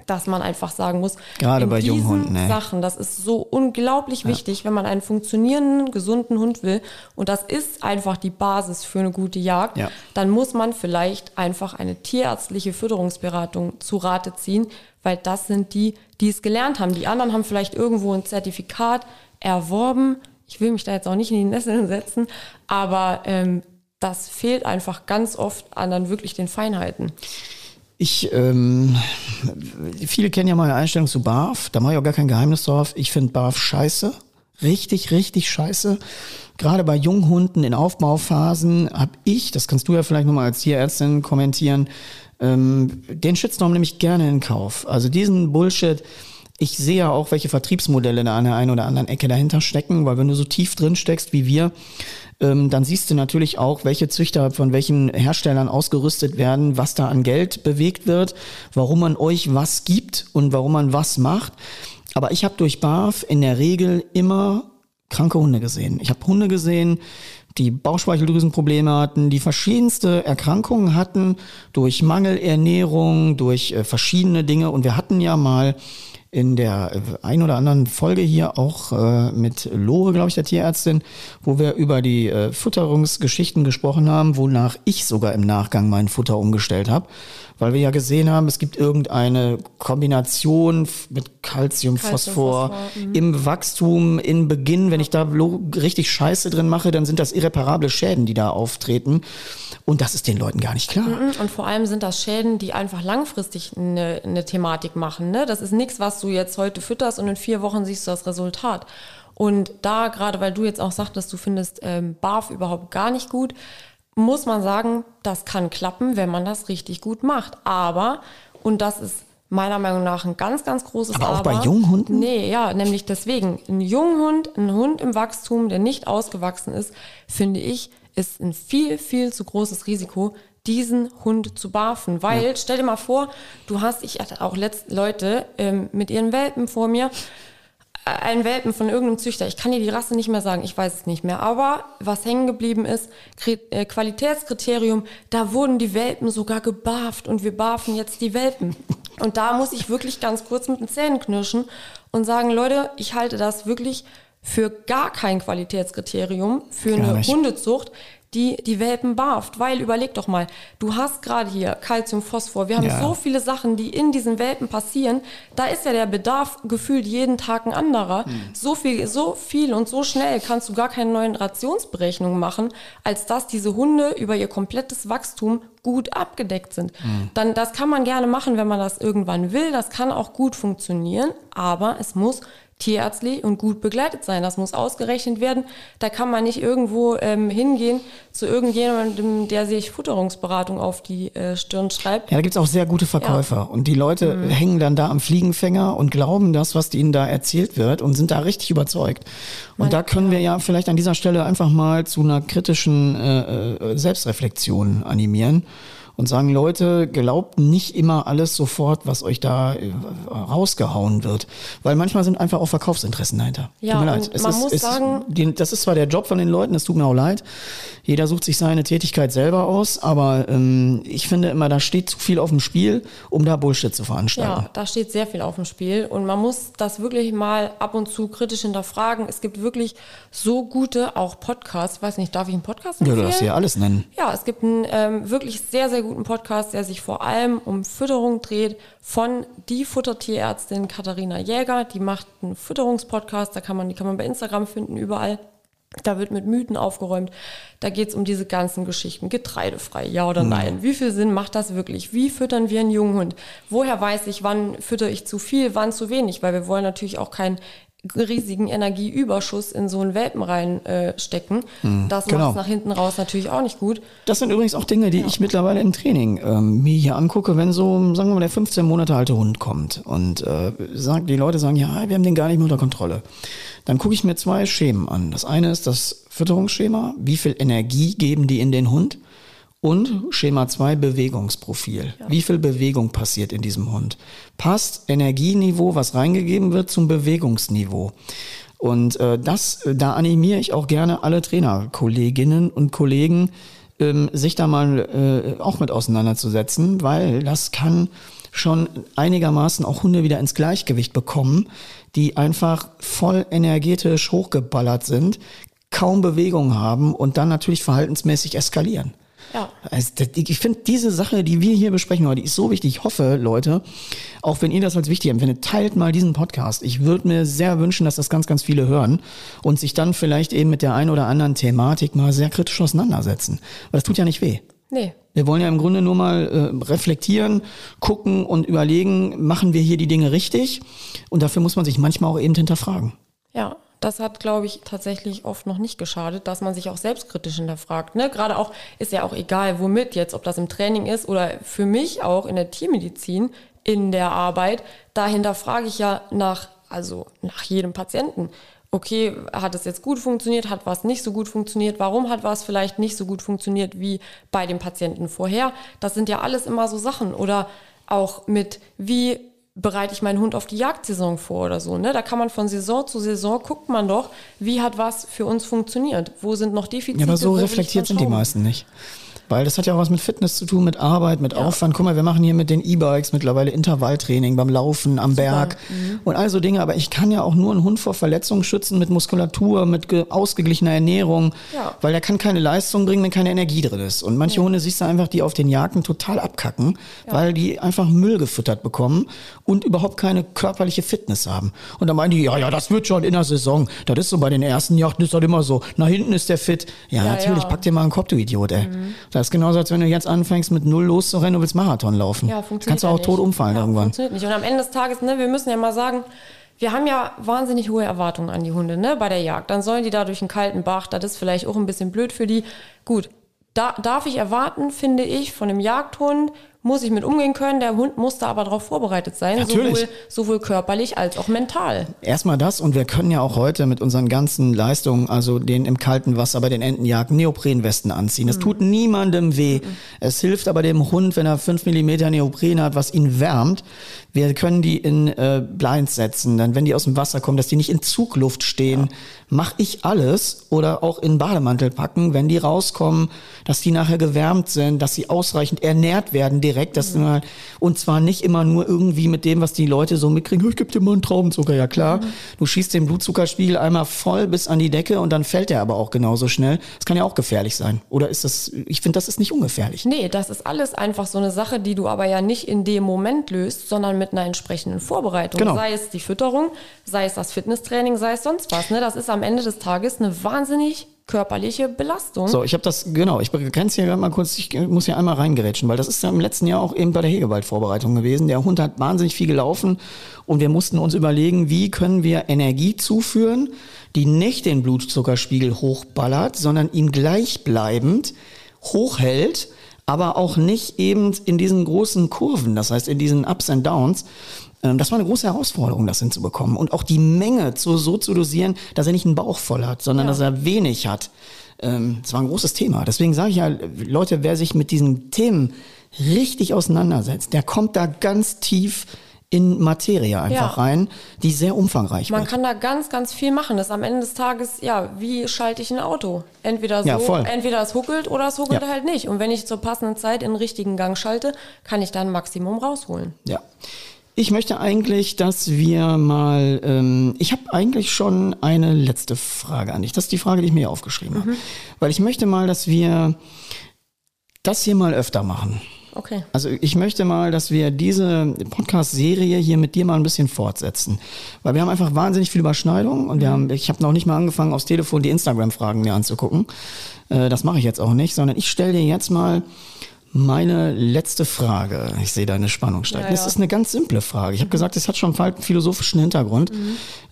Dass man einfach sagen muss, Gerade bei diesen Junghunden, ey. Sachen, das ist so unglaublich wichtig, wenn man einen funktionierenden, gesunden Hund will. Und das ist einfach die Basis für eine gute Jagd. Ja. Dann muss man vielleicht einfach eine tierärztliche Fütterungsberatung zu Rate ziehen, weil das sind die, die es gelernt haben. Die anderen haben vielleicht irgendwo ein Zertifikat erworben. Ich will mich da jetzt auch nicht in die Nesseln setzen, aber ähm, das fehlt einfach ganz oft an dann wirklich den Feinheiten. Ich, ähm, viele kennen ja meine Einstellung zu BAF. Da mache ich auch gar kein Geheimnis drauf. Ich finde BAF scheiße. Richtig, richtig scheiße. Gerade bei Junghunden in Aufbauphasen habe ich, das kannst du ja vielleicht nochmal als Tierärztin kommentieren, ähm, den Shitstorm nehme ich gerne in Kauf. Also diesen Bullshit. Ich sehe ja auch, welche Vertriebsmodelle da an der einen oder anderen Ecke dahinter stecken, weil wenn du so tief drin steckst wie wir, ähm, dann siehst du natürlich auch, welche Züchter von welchen Herstellern ausgerüstet werden, was da an Geld bewegt wird, warum man euch was gibt und warum man was macht. Aber ich habe durch BAF in der Regel immer kranke Hunde gesehen. Ich habe Hunde gesehen, die Bauchspeicheldrüsenprobleme hatten, die verschiedenste Erkrankungen hatten durch Mangelernährung, durch äh, verschiedene Dinge. Und wir hatten ja mal in der äh, ein oder anderen Folge hier auch äh, mit Lore, glaube ich, der Tierärztin, wo wir über die äh, Futterungsgeschichten gesprochen haben, wonach ich sogar im Nachgang mein Futter umgestellt habe weil wir ja gesehen haben, es gibt irgendeine Kombination mit Calcium, Phosphor mhm. im Wachstum, im Beginn. Wenn ich da richtig Scheiße drin mache, dann sind das irreparable Schäden, die da auftreten. Und das ist den Leuten gar nicht klar. Mhm. Und vor allem sind das Schäden, die einfach langfristig eine, eine Thematik machen. Ne? Das ist nichts, was du jetzt heute fütterst und in vier Wochen siehst du das Resultat. Und da, gerade weil du jetzt auch sagtest, du findest ähm, BAF überhaupt gar nicht gut, muss man sagen, das kann klappen, wenn man das richtig gut macht. Aber, und das ist meiner Meinung nach ein ganz, ganz großes Aber auch Aber, bei jungen Hunden? Nee, ja, nämlich deswegen. Ein junger Hund, ein Hund im Wachstum, der nicht ausgewachsen ist, finde ich, ist ein viel, viel zu großes Risiko, diesen Hund zu barfen. Weil, ja. stell dir mal vor, du hast, ich hatte auch letzte Leute ähm, mit ihren Welpen vor mir, ein Welpen von irgendeinem Züchter. Ich kann dir die Rasse nicht mehr sagen, ich weiß es nicht mehr. Aber was hängen geblieben ist, äh, Qualitätskriterium, da wurden die Welpen sogar gebarft und wir barfen jetzt die Welpen. Und da muss ich wirklich ganz kurz mit den Zähnen knirschen und sagen, Leute, ich halte das wirklich für gar kein Qualitätskriterium für gar eine nicht. Hundezucht die die Welpen barft. Weil überleg doch mal, du hast gerade hier Calcium, Phosphor, wir haben ja. so viele Sachen, die in diesen Welpen passieren. Da ist ja der Bedarf gefühlt jeden Tag ein anderer. Mhm. So viel, so viel und so schnell kannst du gar keine neuen Rationsberechnungen machen, als dass diese Hunde über ihr komplettes Wachstum gut abgedeckt sind. Mhm. Dann, das kann man gerne machen, wenn man das irgendwann will. Das kann auch gut funktionieren, aber es muss tierärztlich und gut begleitet sein. Das muss ausgerechnet werden. Da kann man nicht irgendwo ähm, hingehen zu irgendjemandem, der sich Futterungsberatung auf die äh, Stirn schreibt. Ja, da gibt's auch sehr gute Verkäufer. Ja. Und die Leute mhm. hängen dann da am Fliegenfänger und glauben das, was ihnen da erzählt wird und sind da richtig überzeugt. Und Meine, da können wir ja vielleicht an dieser Stelle einfach mal zu einer kritischen äh, äh Selbstreflexion animieren und sagen, Leute, glaubt nicht immer alles sofort, was euch da äh, rausgehauen wird. Weil manchmal sind einfach auch Verkaufsinteressen dahinter. Ja, tut mir leid. Es man ist, muss es, sagen, das ist zwar der Job von den Leuten, es tut mir auch leid. Jeder sucht sich seine Tätigkeit selber aus, aber ähm, ich finde immer, da steht zu viel auf dem Spiel, um da Bullshit zu veranstalten. Ja, da steht sehr viel auf dem Spiel und man muss das wirklich mal ab und zu kritisch hinterfragen. Es gibt wirklich so gute, auch Podcasts, weiß nicht, darf ich einen Podcast empfehlen? Ja, du darfst hier alles nennen. Ja, es gibt einen ähm, wirklich sehr, sehr guten Podcast, der sich vor allem um Fütterung dreht, von die Futtertierärztin Katharina Jäger. Die macht einen Fütterungspodcast, da kann man, die kann man bei Instagram finden, überall. Da wird mit Mythen aufgeräumt. Da geht es um diese ganzen Geschichten. Getreidefrei, ja oder nein? Wie viel Sinn macht das wirklich? Wie füttern wir einen jungen Hund? Woher weiß ich, wann fütter ich zu viel, wann zu wenig? Weil wir wollen natürlich auch kein riesigen Energieüberschuss in so einen Welpen reinstecken. Äh, hm, das genau. macht nach hinten raus natürlich auch nicht gut. Das sind übrigens auch Dinge, die ja. ich mittlerweile im Training ähm, mir hier angucke, wenn so, sagen wir mal, der 15 Monate alte Hund kommt und äh, sagt, die Leute sagen, ja, wir haben den gar nicht mehr unter Kontrolle. Dann gucke ich mir zwei Schemen an. Das eine ist das Fütterungsschema. Wie viel Energie geben die in den Hund? Und Schema 2 Bewegungsprofil. Ja. Wie viel Bewegung passiert in diesem Hund? Passt Energieniveau, was reingegeben wird, zum Bewegungsniveau? Und äh, das, äh, da animiere ich auch gerne alle Trainerkolleginnen und Kollegen, ähm, sich da mal äh, auch mit auseinanderzusetzen, weil das kann schon einigermaßen auch Hunde wieder ins Gleichgewicht bekommen, die einfach voll energetisch hochgeballert sind, kaum Bewegung haben und dann natürlich verhaltensmäßig eskalieren. Ja. Also, ich finde diese Sache, die wir hier besprechen heute, ist so wichtig. Ich hoffe, Leute, auch wenn ihr das als wichtig empfindet, teilt mal diesen Podcast. Ich würde mir sehr wünschen, dass das ganz, ganz viele hören und sich dann vielleicht eben mit der einen oder anderen Thematik mal sehr kritisch auseinandersetzen. Weil das tut ja nicht weh. Nee. Wir wollen ja im Grunde nur mal äh, reflektieren, gucken und überlegen, machen wir hier die Dinge richtig? Und dafür muss man sich manchmal auch eben hinterfragen. Ja, das hat, glaube ich, tatsächlich oft noch nicht geschadet, dass man sich auch selbstkritisch hinterfragt. Ne? Gerade auch, ist ja auch egal, womit jetzt, ob das im Training ist oder für mich auch in der Tiermedizin, in der Arbeit, dahinter frage ich ja nach, also nach jedem Patienten. Okay, hat es jetzt gut funktioniert, hat was nicht so gut funktioniert, warum hat was vielleicht nicht so gut funktioniert wie bei dem Patienten vorher? Das sind ja alles immer so Sachen. Oder auch mit, wie bereite ich meinen Hund auf die Jagdsaison vor oder so. Ne? Da kann man von Saison zu Saison guckt man doch, wie hat was für uns funktioniert. Wo sind noch Defizite? Ja, aber so reflektiert sind die meisten nicht. Weil das hat ja auch was mit Fitness zu tun, mit Arbeit, mit Aufwand. Guck mal, wir machen hier mit den E-Bikes mittlerweile Intervalltraining beim Laufen am Berg Mhm. und all so Dinge. Aber ich kann ja auch nur einen Hund vor Verletzungen schützen mit Muskulatur, mit ge- ausgeglichener Ernährung, Ja. weil er kann keine Leistung bringen, wenn keine Energie drin ist. Und manche Hunde siehst du einfach, die auf den Jagden total abkacken, weil die einfach Müll gefüttert bekommen und überhaupt keine körperliche Fitness haben. Und dann meinen die, ja, ja, das wird schon in der Saison. Das ist so bei den ersten Jagden ist das immer so. Nach hinten ist der fit. Ja, Ja, natürlich, ja. Mhm. pack dir mal einen Kopf, du Idiot, ey. Das ist genauso, als wenn du jetzt anfängst mit Null loszurennen und willst Marathon laufen. Ja, funktioniert Kannst du ja auch nicht. tot umfallen ja, irgendwann. Funktioniert nicht. Und am Ende des Tages, ne, wir müssen ja mal sagen, wir haben ja wahnsinnig hohe Erwartungen an die Hunde, ne, bei der Jagd. Dann sollen die da durch einen kalten Bach, das ist vielleicht auch ein bisschen blöd für die. Gut, da darf ich erwarten, finde ich, von einem Jagdhund muss ich mit umgehen können. Der Hund muss da aber darauf vorbereitet sein, sowohl, sowohl körperlich als auch mental. Erstmal das und wir können ja auch heute mit unseren ganzen Leistungen, also den im kalten Wasser bei den Entenjagden, Neoprenwesten anziehen. Das tut niemandem weh. Es hilft aber dem Hund, wenn er 5 mm Neopren hat, was ihn wärmt. Wir können die in äh, Blinds setzen, dann wenn die aus dem Wasser kommen, dass die nicht in Zugluft stehen. Mach ich alles oder auch in Bademantel packen, wenn die rauskommen, dass die nachher gewärmt sind, dass sie ausreichend ernährt werden direkt, dass du mal, und zwar nicht immer nur irgendwie mit dem, was die Leute so mitkriegen, ich geb dir mal einen Traubenzucker, ja klar. Du schießt den Blutzuckerspiegel einmal voll bis an die Decke und dann fällt der aber auch genauso schnell. Das kann ja auch gefährlich sein. Oder ist das, ich finde, das ist nicht ungefährlich. Nee, das ist alles einfach so eine Sache, die du aber ja nicht in dem Moment löst, sondern mit einer entsprechenden Vorbereitung. Genau. Sei es die Fütterung, sei es das Fitnesstraining, sei es sonst was. Ne? Das ist am Ende des Tages eine wahnsinnig körperliche Belastung. So, ich habe das, genau, ich es hier mal kurz, ich muss hier einmal reingerätschen, weil das ist ja im letzten Jahr auch eben bei der Hegewaldvorbereitung gewesen. Der Hund hat wahnsinnig viel gelaufen und wir mussten uns überlegen, wie können wir Energie zuführen, die nicht den Blutzuckerspiegel hochballert, sondern ihn gleichbleibend hochhält, aber auch nicht eben in diesen großen Kurven, das heißt in diesen Ups and Downs. Ähm, Das war eine große Herausforderung, das hinzubekommen. Und auch die Menge zu, so zu dosieren, dass er nicht einen Bauch voll hat, sondern Ja. dass er wenig hat. Ähm, Das war ein großes Thema. Deswegen sage ich ja, Leute, wer sich mit diesen Themen richtig auseinandersetzt, der kommt da ganz tief in Materie einfach Ja. rein, die sehr umfangreich Man wird. kann da ganz, ganz viel machen. Das ist am Ende des Tages, ja, wie schalte ich ein Auto? Entweder so, Ja, voll. entweder es huckelt oder es huckelt Ja. halt nicht. Und wenn ich zur passenden Zeit in den richtigen Gang schalte, kann ich da ein Maximum rausholen. Ja. Ich möchte eigentlich, dass wir mal, ähm, ich habe eigentlich schon eine letzte Frage an dich. Das ist die Frage, die ich mir hier aufgeschrieben habe. Weil ich möchte mal, dass wir das hier mal öfter machen. Okay. Also ich möchte mal, dass wir diese Podcast-Serie hier mit dir mal ein bisschen fortsetzen. Weil wir haben einfach wahnsinnig viel Überschneidung und wir haben, ich habe noch nicht mal angefangen, aufs Telefon die Instagram-Fragen mir anzugucken. Äh, das mache ich jetzt auch nicht, sondern ich stelle dir jetzt mal meine letzte Frage. Ich sehe deine Spannung steigen. Ja, Das ja. ist eine ganz simple Frage. Ich habe gesagt, es hat schon einen philosophischen Hintergrund.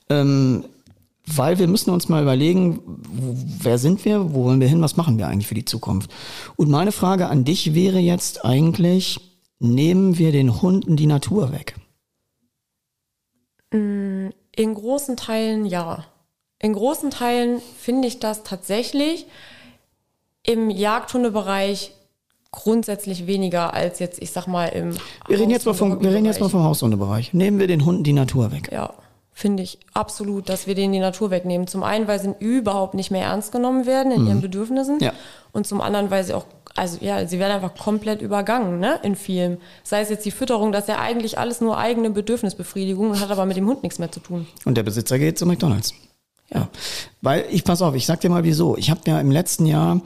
Ähm, weil wir müssen uns mal überlegen, wer sind wir, wo wollen wir hin, was machen wir eigentlich für die Zukunft. Und meine Frage an dich wäre jetzt eigentlich, nehmen wir den Hunden die Natur weg? In großen Teilen ja. In großen Teilen finde ich das tatsächlich im Jagdhundebereich grundsätzlich weniger als jetzt, ich sag mal, im Wir reden jetzt mal vom, wir reden jetzt mal vom Haushundebereich. Nehmen wir den Hunden die Natur weg? Ja, finde ich absolut, dass wir denen die Natur wegnehmen. Zum einen, weil sie überhaupt nicht mehr ernst genommen werden in ihren Bedürfnissen. Mhm. Ja. Und zum anderen, weil sie auch, also ja, sie werden einfach komplett übergangen, ne, in vielen. Sei es jetzt die Fütterung, das ist ja eigentlich alles nur eigene Bedürfnisbefriedigung und hat aber mit dem Hund nichts mehr zu tun. Und der Besitzer geht zu McDonalds. Ja. Weil ich pass auf, ich sag dir mal wieso. Ich habe ja im letzten Jahr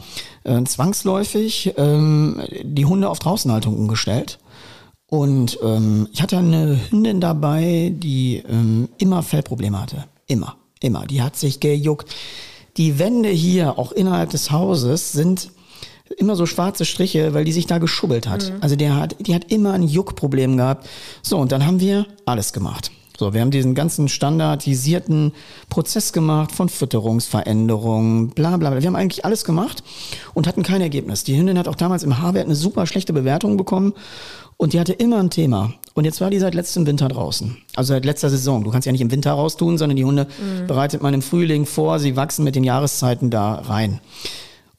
äh, zwangsläufig ähm, die Hunde auf Draußenhaltung umgestellt. Und ähm, ich hatte eine Hündin dabei, die ähm, immer Fellprobleme hatte. Immer, immer. Die hat sich gejuckt. Die Wände hier, auch innerhalb des Hauses, sind immer so schwarze Striche, weil die sich da geschubbelt hat. Also der hat, die hat immer ein Juckproblem gehabt. So, und dann haben wir alles gemacht. So, wir haben diesen ganzen standardisierten Prozess gemacht von Fütterungsveränderungen, bla bla bla. Wir haben eigentlich alles gemacht und hatten kein Ergebnis. Die Hündin hat auch damals im Haarwert eine super schlechte Bewertung bekommen und die hatte immer ein Thema. Und jetzt war die seit letztem Winter draußen. Also seit letzter Saison. Du kannst ja nicht im Winter raustun, sondern die Hunde bereitet man im Frühling vor, sie wachsen mit den Jahreszeiten da rein.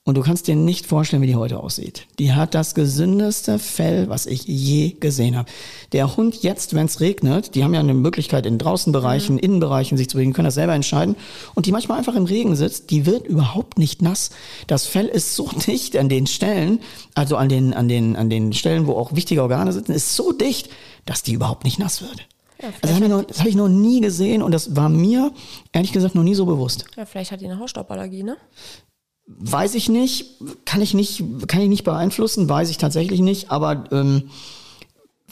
Und du kannst dir nicht vorstellen, wie die heute aussieht. Die hat das gesündeste Fell, was ich je gesehen habe. Der Hund jetzt, wenn es regnet, die haben ja eine Möglichkeit in Draußenbereichen, mhm. Innenbereichen sich zu bewegen, können das selber entscheiden. Und die manchmal einfach im Regen sitzt, die wird überhaupt nicht nass. Das Fell ist so dicht an den Stellen, also an den, an den, an den Stellen, wo auch wichtige Organe sitzen, ist so dicht, dass die überhaupt nicht nass wird. Ja, also das habe ich, hab ich noch nie gesehen und das war mir ehrlich gesagt noch nie so bewusst. Ja, vielleicht hat die eine Hausstauballergie, ne? Weiß ich nicht, kann ich nicht, kann ich nicht beeinflussen, weiß ich tatsächlich nicht, aber ähm,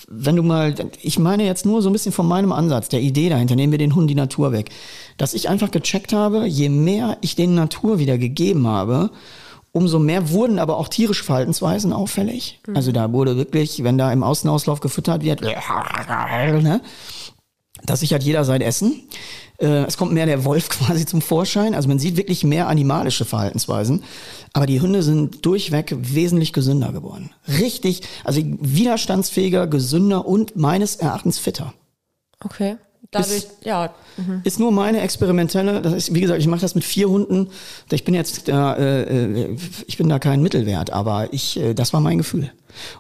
wenn du mal, ich meine jetzt nur so ein bisschen von meinem Ansatz, der Idee dahinter, nehmen wir den Hund die Natur weg, dass ich einfach gecheckt habe, je mehr ich den Natur wieder gegeben habe, umso mehr wurden aber auch tierische Verhaltensweisen auffällig. Mhm. Also da wurde wirklich, wenn da im Außenauslauf gefüttert wird, ne, da sichert jeder sein Essen. Äh, es kommt mehr der Wolf quasi zum Vorschein. Also man sieht wirklich mehr animalische Verhaltensweisen. Aber die Hunde sind durchweg wesentlich gesünder geworden. Richtig, also widerstandsfähiger, gesünder und meines Erachtens fitter. Okay. Dadurch, ist, ja. Mhm. Ist nur meine experimentelle, das ist, wie gesagt, ich mache das mit vier Hunden. Ich bin jetzt da, äh, äh, ich bin da kein Mittelwert, aber ich, äh, das war mein Gefühl.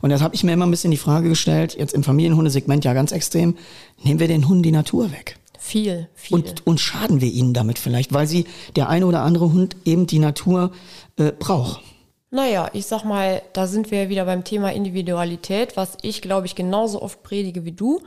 Und das habe ich mir immer ein bisschen die Frage gestellt, jetzt im Familienhundesegment ja ganz extrem, nehmen wir den Hunden die Natur weg? Viel, viel. Und, und schaden wir ihnen damit vielleicht, weil sie der eine oder andere Hund eben die Natur äh, braucht. Naja, ich sag mal, da sind wir wieder beim Thema Individualität, was ich, glaube ich, genauso oft predige wie du.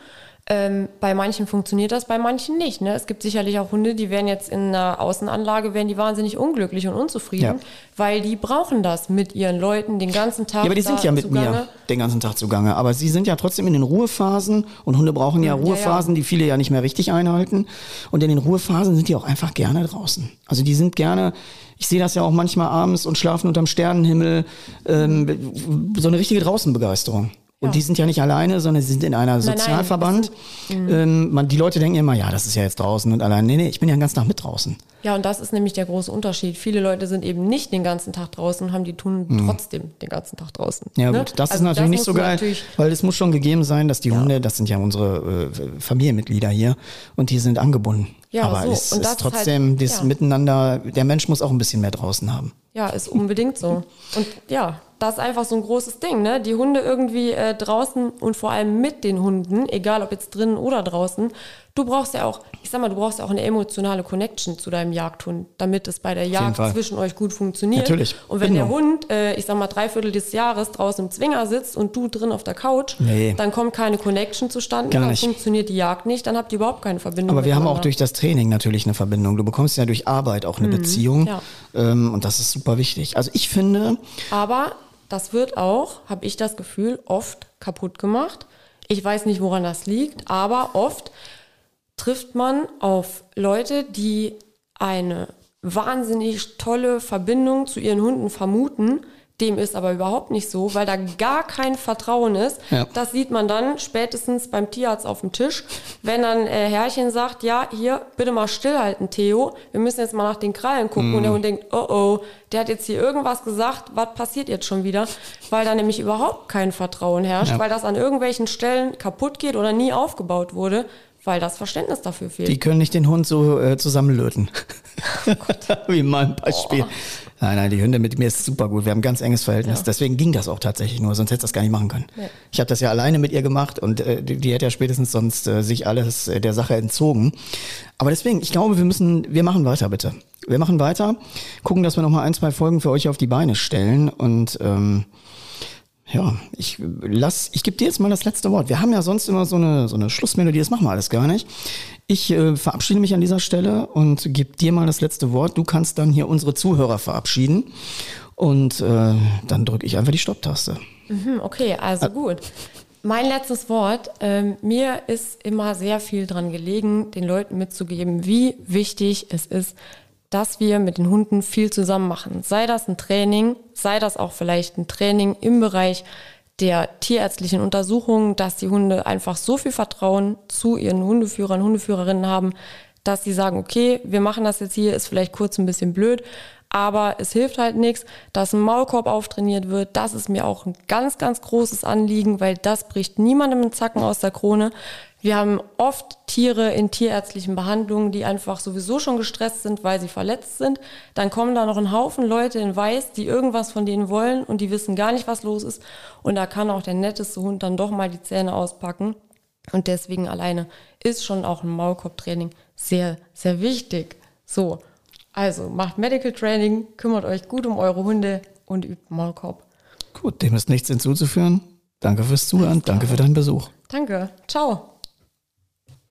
Ähm, bei manchen funktioniert das, bei manchen nicht. Ne? Es gibt sicherlich auch Hunde, die werden jetzt in einer Außenanlage, werden die wahnsinnig unglücklich und unzufrieden, ja. weil die brauchen das mit ihren Leuten den ganzen Tag. Ja, aber die sind ja mit zugange. mir den ganzen Tag zugange. Aber sie sind ja trotzdem in den Ruhephasen und Hunde brauchen ja Ruhephasen, ja, ja. die viele ja nicht mehr richtig einhalten. Und in den Ruhephasen sind die auch einfach gerne draußen. Also die sind gerne ich sehe das ja auch manchmal abends und schlafen unterm Sternenhimmel. Ähm, so eine richtige Draußenbegeisterung. Und ja. die sind ja nicht alleine, sondern sie sind in einer Sozialverband. Nein, nein. Ähm, man, die Leute denken immer, ja, das ist ja jetzt draußen und allein. Nee, nee, ich bin ja den ganzen Tag mit draußen. Ja, und das ist nämlich der große Unterschied. Viele Leute sind eben nicht den ganzen Tag draußen und haben die tun mhm. trotzdem den ganzen Tag draußen. Ja, ne? gut, das also ist natürlich das nicht so geil, weil es muss schon gegeben sein, dass die ja. Hunde, das sind ja unsere äh, Familienmitglieder hier und die sind angebunden. Ja, aber so. es und ist trotzdem halt, das ja. Miteinander, der Mensch muss auch ein bisschen mehr draußen haben. Ja, ist unbedingt so. Und ja, das ist einfach so ein großes Ding, ne? Die Hunde irgendwie äh, draußen und vor allem mit den Hunden, egal ob jetzt drinnen oder draußen, du brauchst ja auch, ich sag mal, du brauchst ja auch eine emotionale Connection zu deinem Jagdhund, damit es bei der Jagd zwischen euch gut funktioniert. Natürlich. Und wenn genau. der Hund, äh, ich sag mal, drei Viertel des Jahres draußen im Zwinger sitzt und du drin auf der Couch, nee. dann kommt keine Connection zustande, Gar dann funktioniert die Jagd nicht, dann habt ihr überhaupt keine Verbindung. Aber wir haben auch durch das Training natürlich eine Verbindung. Du bekommst ja durch Arbeit auch eine mhm. Beziehung. Ja. Ähm, und das ist super wichtig. Also ich finde. Aber das wird auch, habe ich das Gefühl, oft kaputt gemacht. Ich weiß nicht, woran das liegt, aber oft trifft man auf Leute, die eine wahnsinnig tolle Verbindung zu ihren Hunden vermuten, dem ist aber überhaupt nicht so, weil da gar kein Vertrauen ist. Ja. Das sieht man dann spätestens beim Tierarzt auf dem Tisch, wenn dann äh, Herrchen sagt, ja, hier, bitte mal stillhalten, Theo. Wir müssen jetzt mal nach den Krallen gucken. Mhm. Und der Hund denkt, oh oh, der hat jetzt hier irgendwas gesagt, was passiert jetzt schon wieder? Weil da nämlich überhaupt kein Vertrauen herrscht, ja. weil das an irgendwelchen Stellen kaputt geht oder nie aufgebaut wurde, weil das Verständnis dafür fehlt. Die können nicht den Hund so äh, zusammenlöten. Wie in meinem Beispiel. Oh. Nein, nein, die Hunde mit mir ist super gut. Wir haben ein ganz enges Verhältnis. Ja. Deswegen ging das auch tatsächlich nur, sonst hätte ich das gar nicht machen können. Ja. Ich habe das ja alleine mit ihr gemacht und äh, die, die hätte ja spätestens sonst äh, sich alles äh, der Sache entzogen. Aber deswegen, ich glaube, wir müssen, wir machen weiter, bitte. Wir machen weiter, gucken, dass wir noch mal ein, zwei Folgen für euch auf die Beine stellen und ähm, ja, ich lass, ich gebe dir jetzt mal das letzte Wort. Wir haben ja sonst immer so eine, so eine Schlussmelodie, das machen wir alles gar nicht. Ich äh, verabschiede mich an dieser Stelle und gebe dir mal das letzte Wort. Du kannst dann hier unsere Zuhörer verabschieden und äh, dann drücke ich einfach die Stopptaste. Mhm, okay, also gut. Mein letztes Wort. Ähm, mir ist immer sehr viel dran gelegen, den Leuten mitzugeben, wie wichtig es ist, dass wir mit den Hunden viel zusammen machen. Sei das ein Training, sei das auch vielleicht ein Training im Bereich der tierärztlichen Untersuchungen, dass die Hunde einfach so viel Vertrauen zu ihren Hundeführern, Hundeführerinnen haben, dass sie sagen, okay, wir machen das jetzt hier, ist vielleicht kurz ein bisschen blöd, aber es hilft halt nichts, dass ein Maulkorb auftrainiert wird. Das ist mir auch ein ganz, ganz großes Anliegen, weil das bricht niemandem einen Zacken aus der Krone. Wir haben oft Tiere in tierärztlichen Behandlungen, die einfach sowieso schon gestresst sind, weil sie verletzt sind. Dann kommen da noch ein Haufen Leute in Weiß, die irgendwas von denen wollen und die wissen gar nicht, was los ist. Und da kann auch der netteste Hund dann doch mal die Zähne auspacken. Und deswegen alleine ist schon auch ein Maulkorb-Training sehr, sehr wichtig. So, also macht Medical Training, kümmert euch gut um eure Hunde und übt Maulkorb. Gut, dem ist nichts hinzuzufügen. Danke fürs Zuhören, danke für deinen Besuch. Danke, ciao.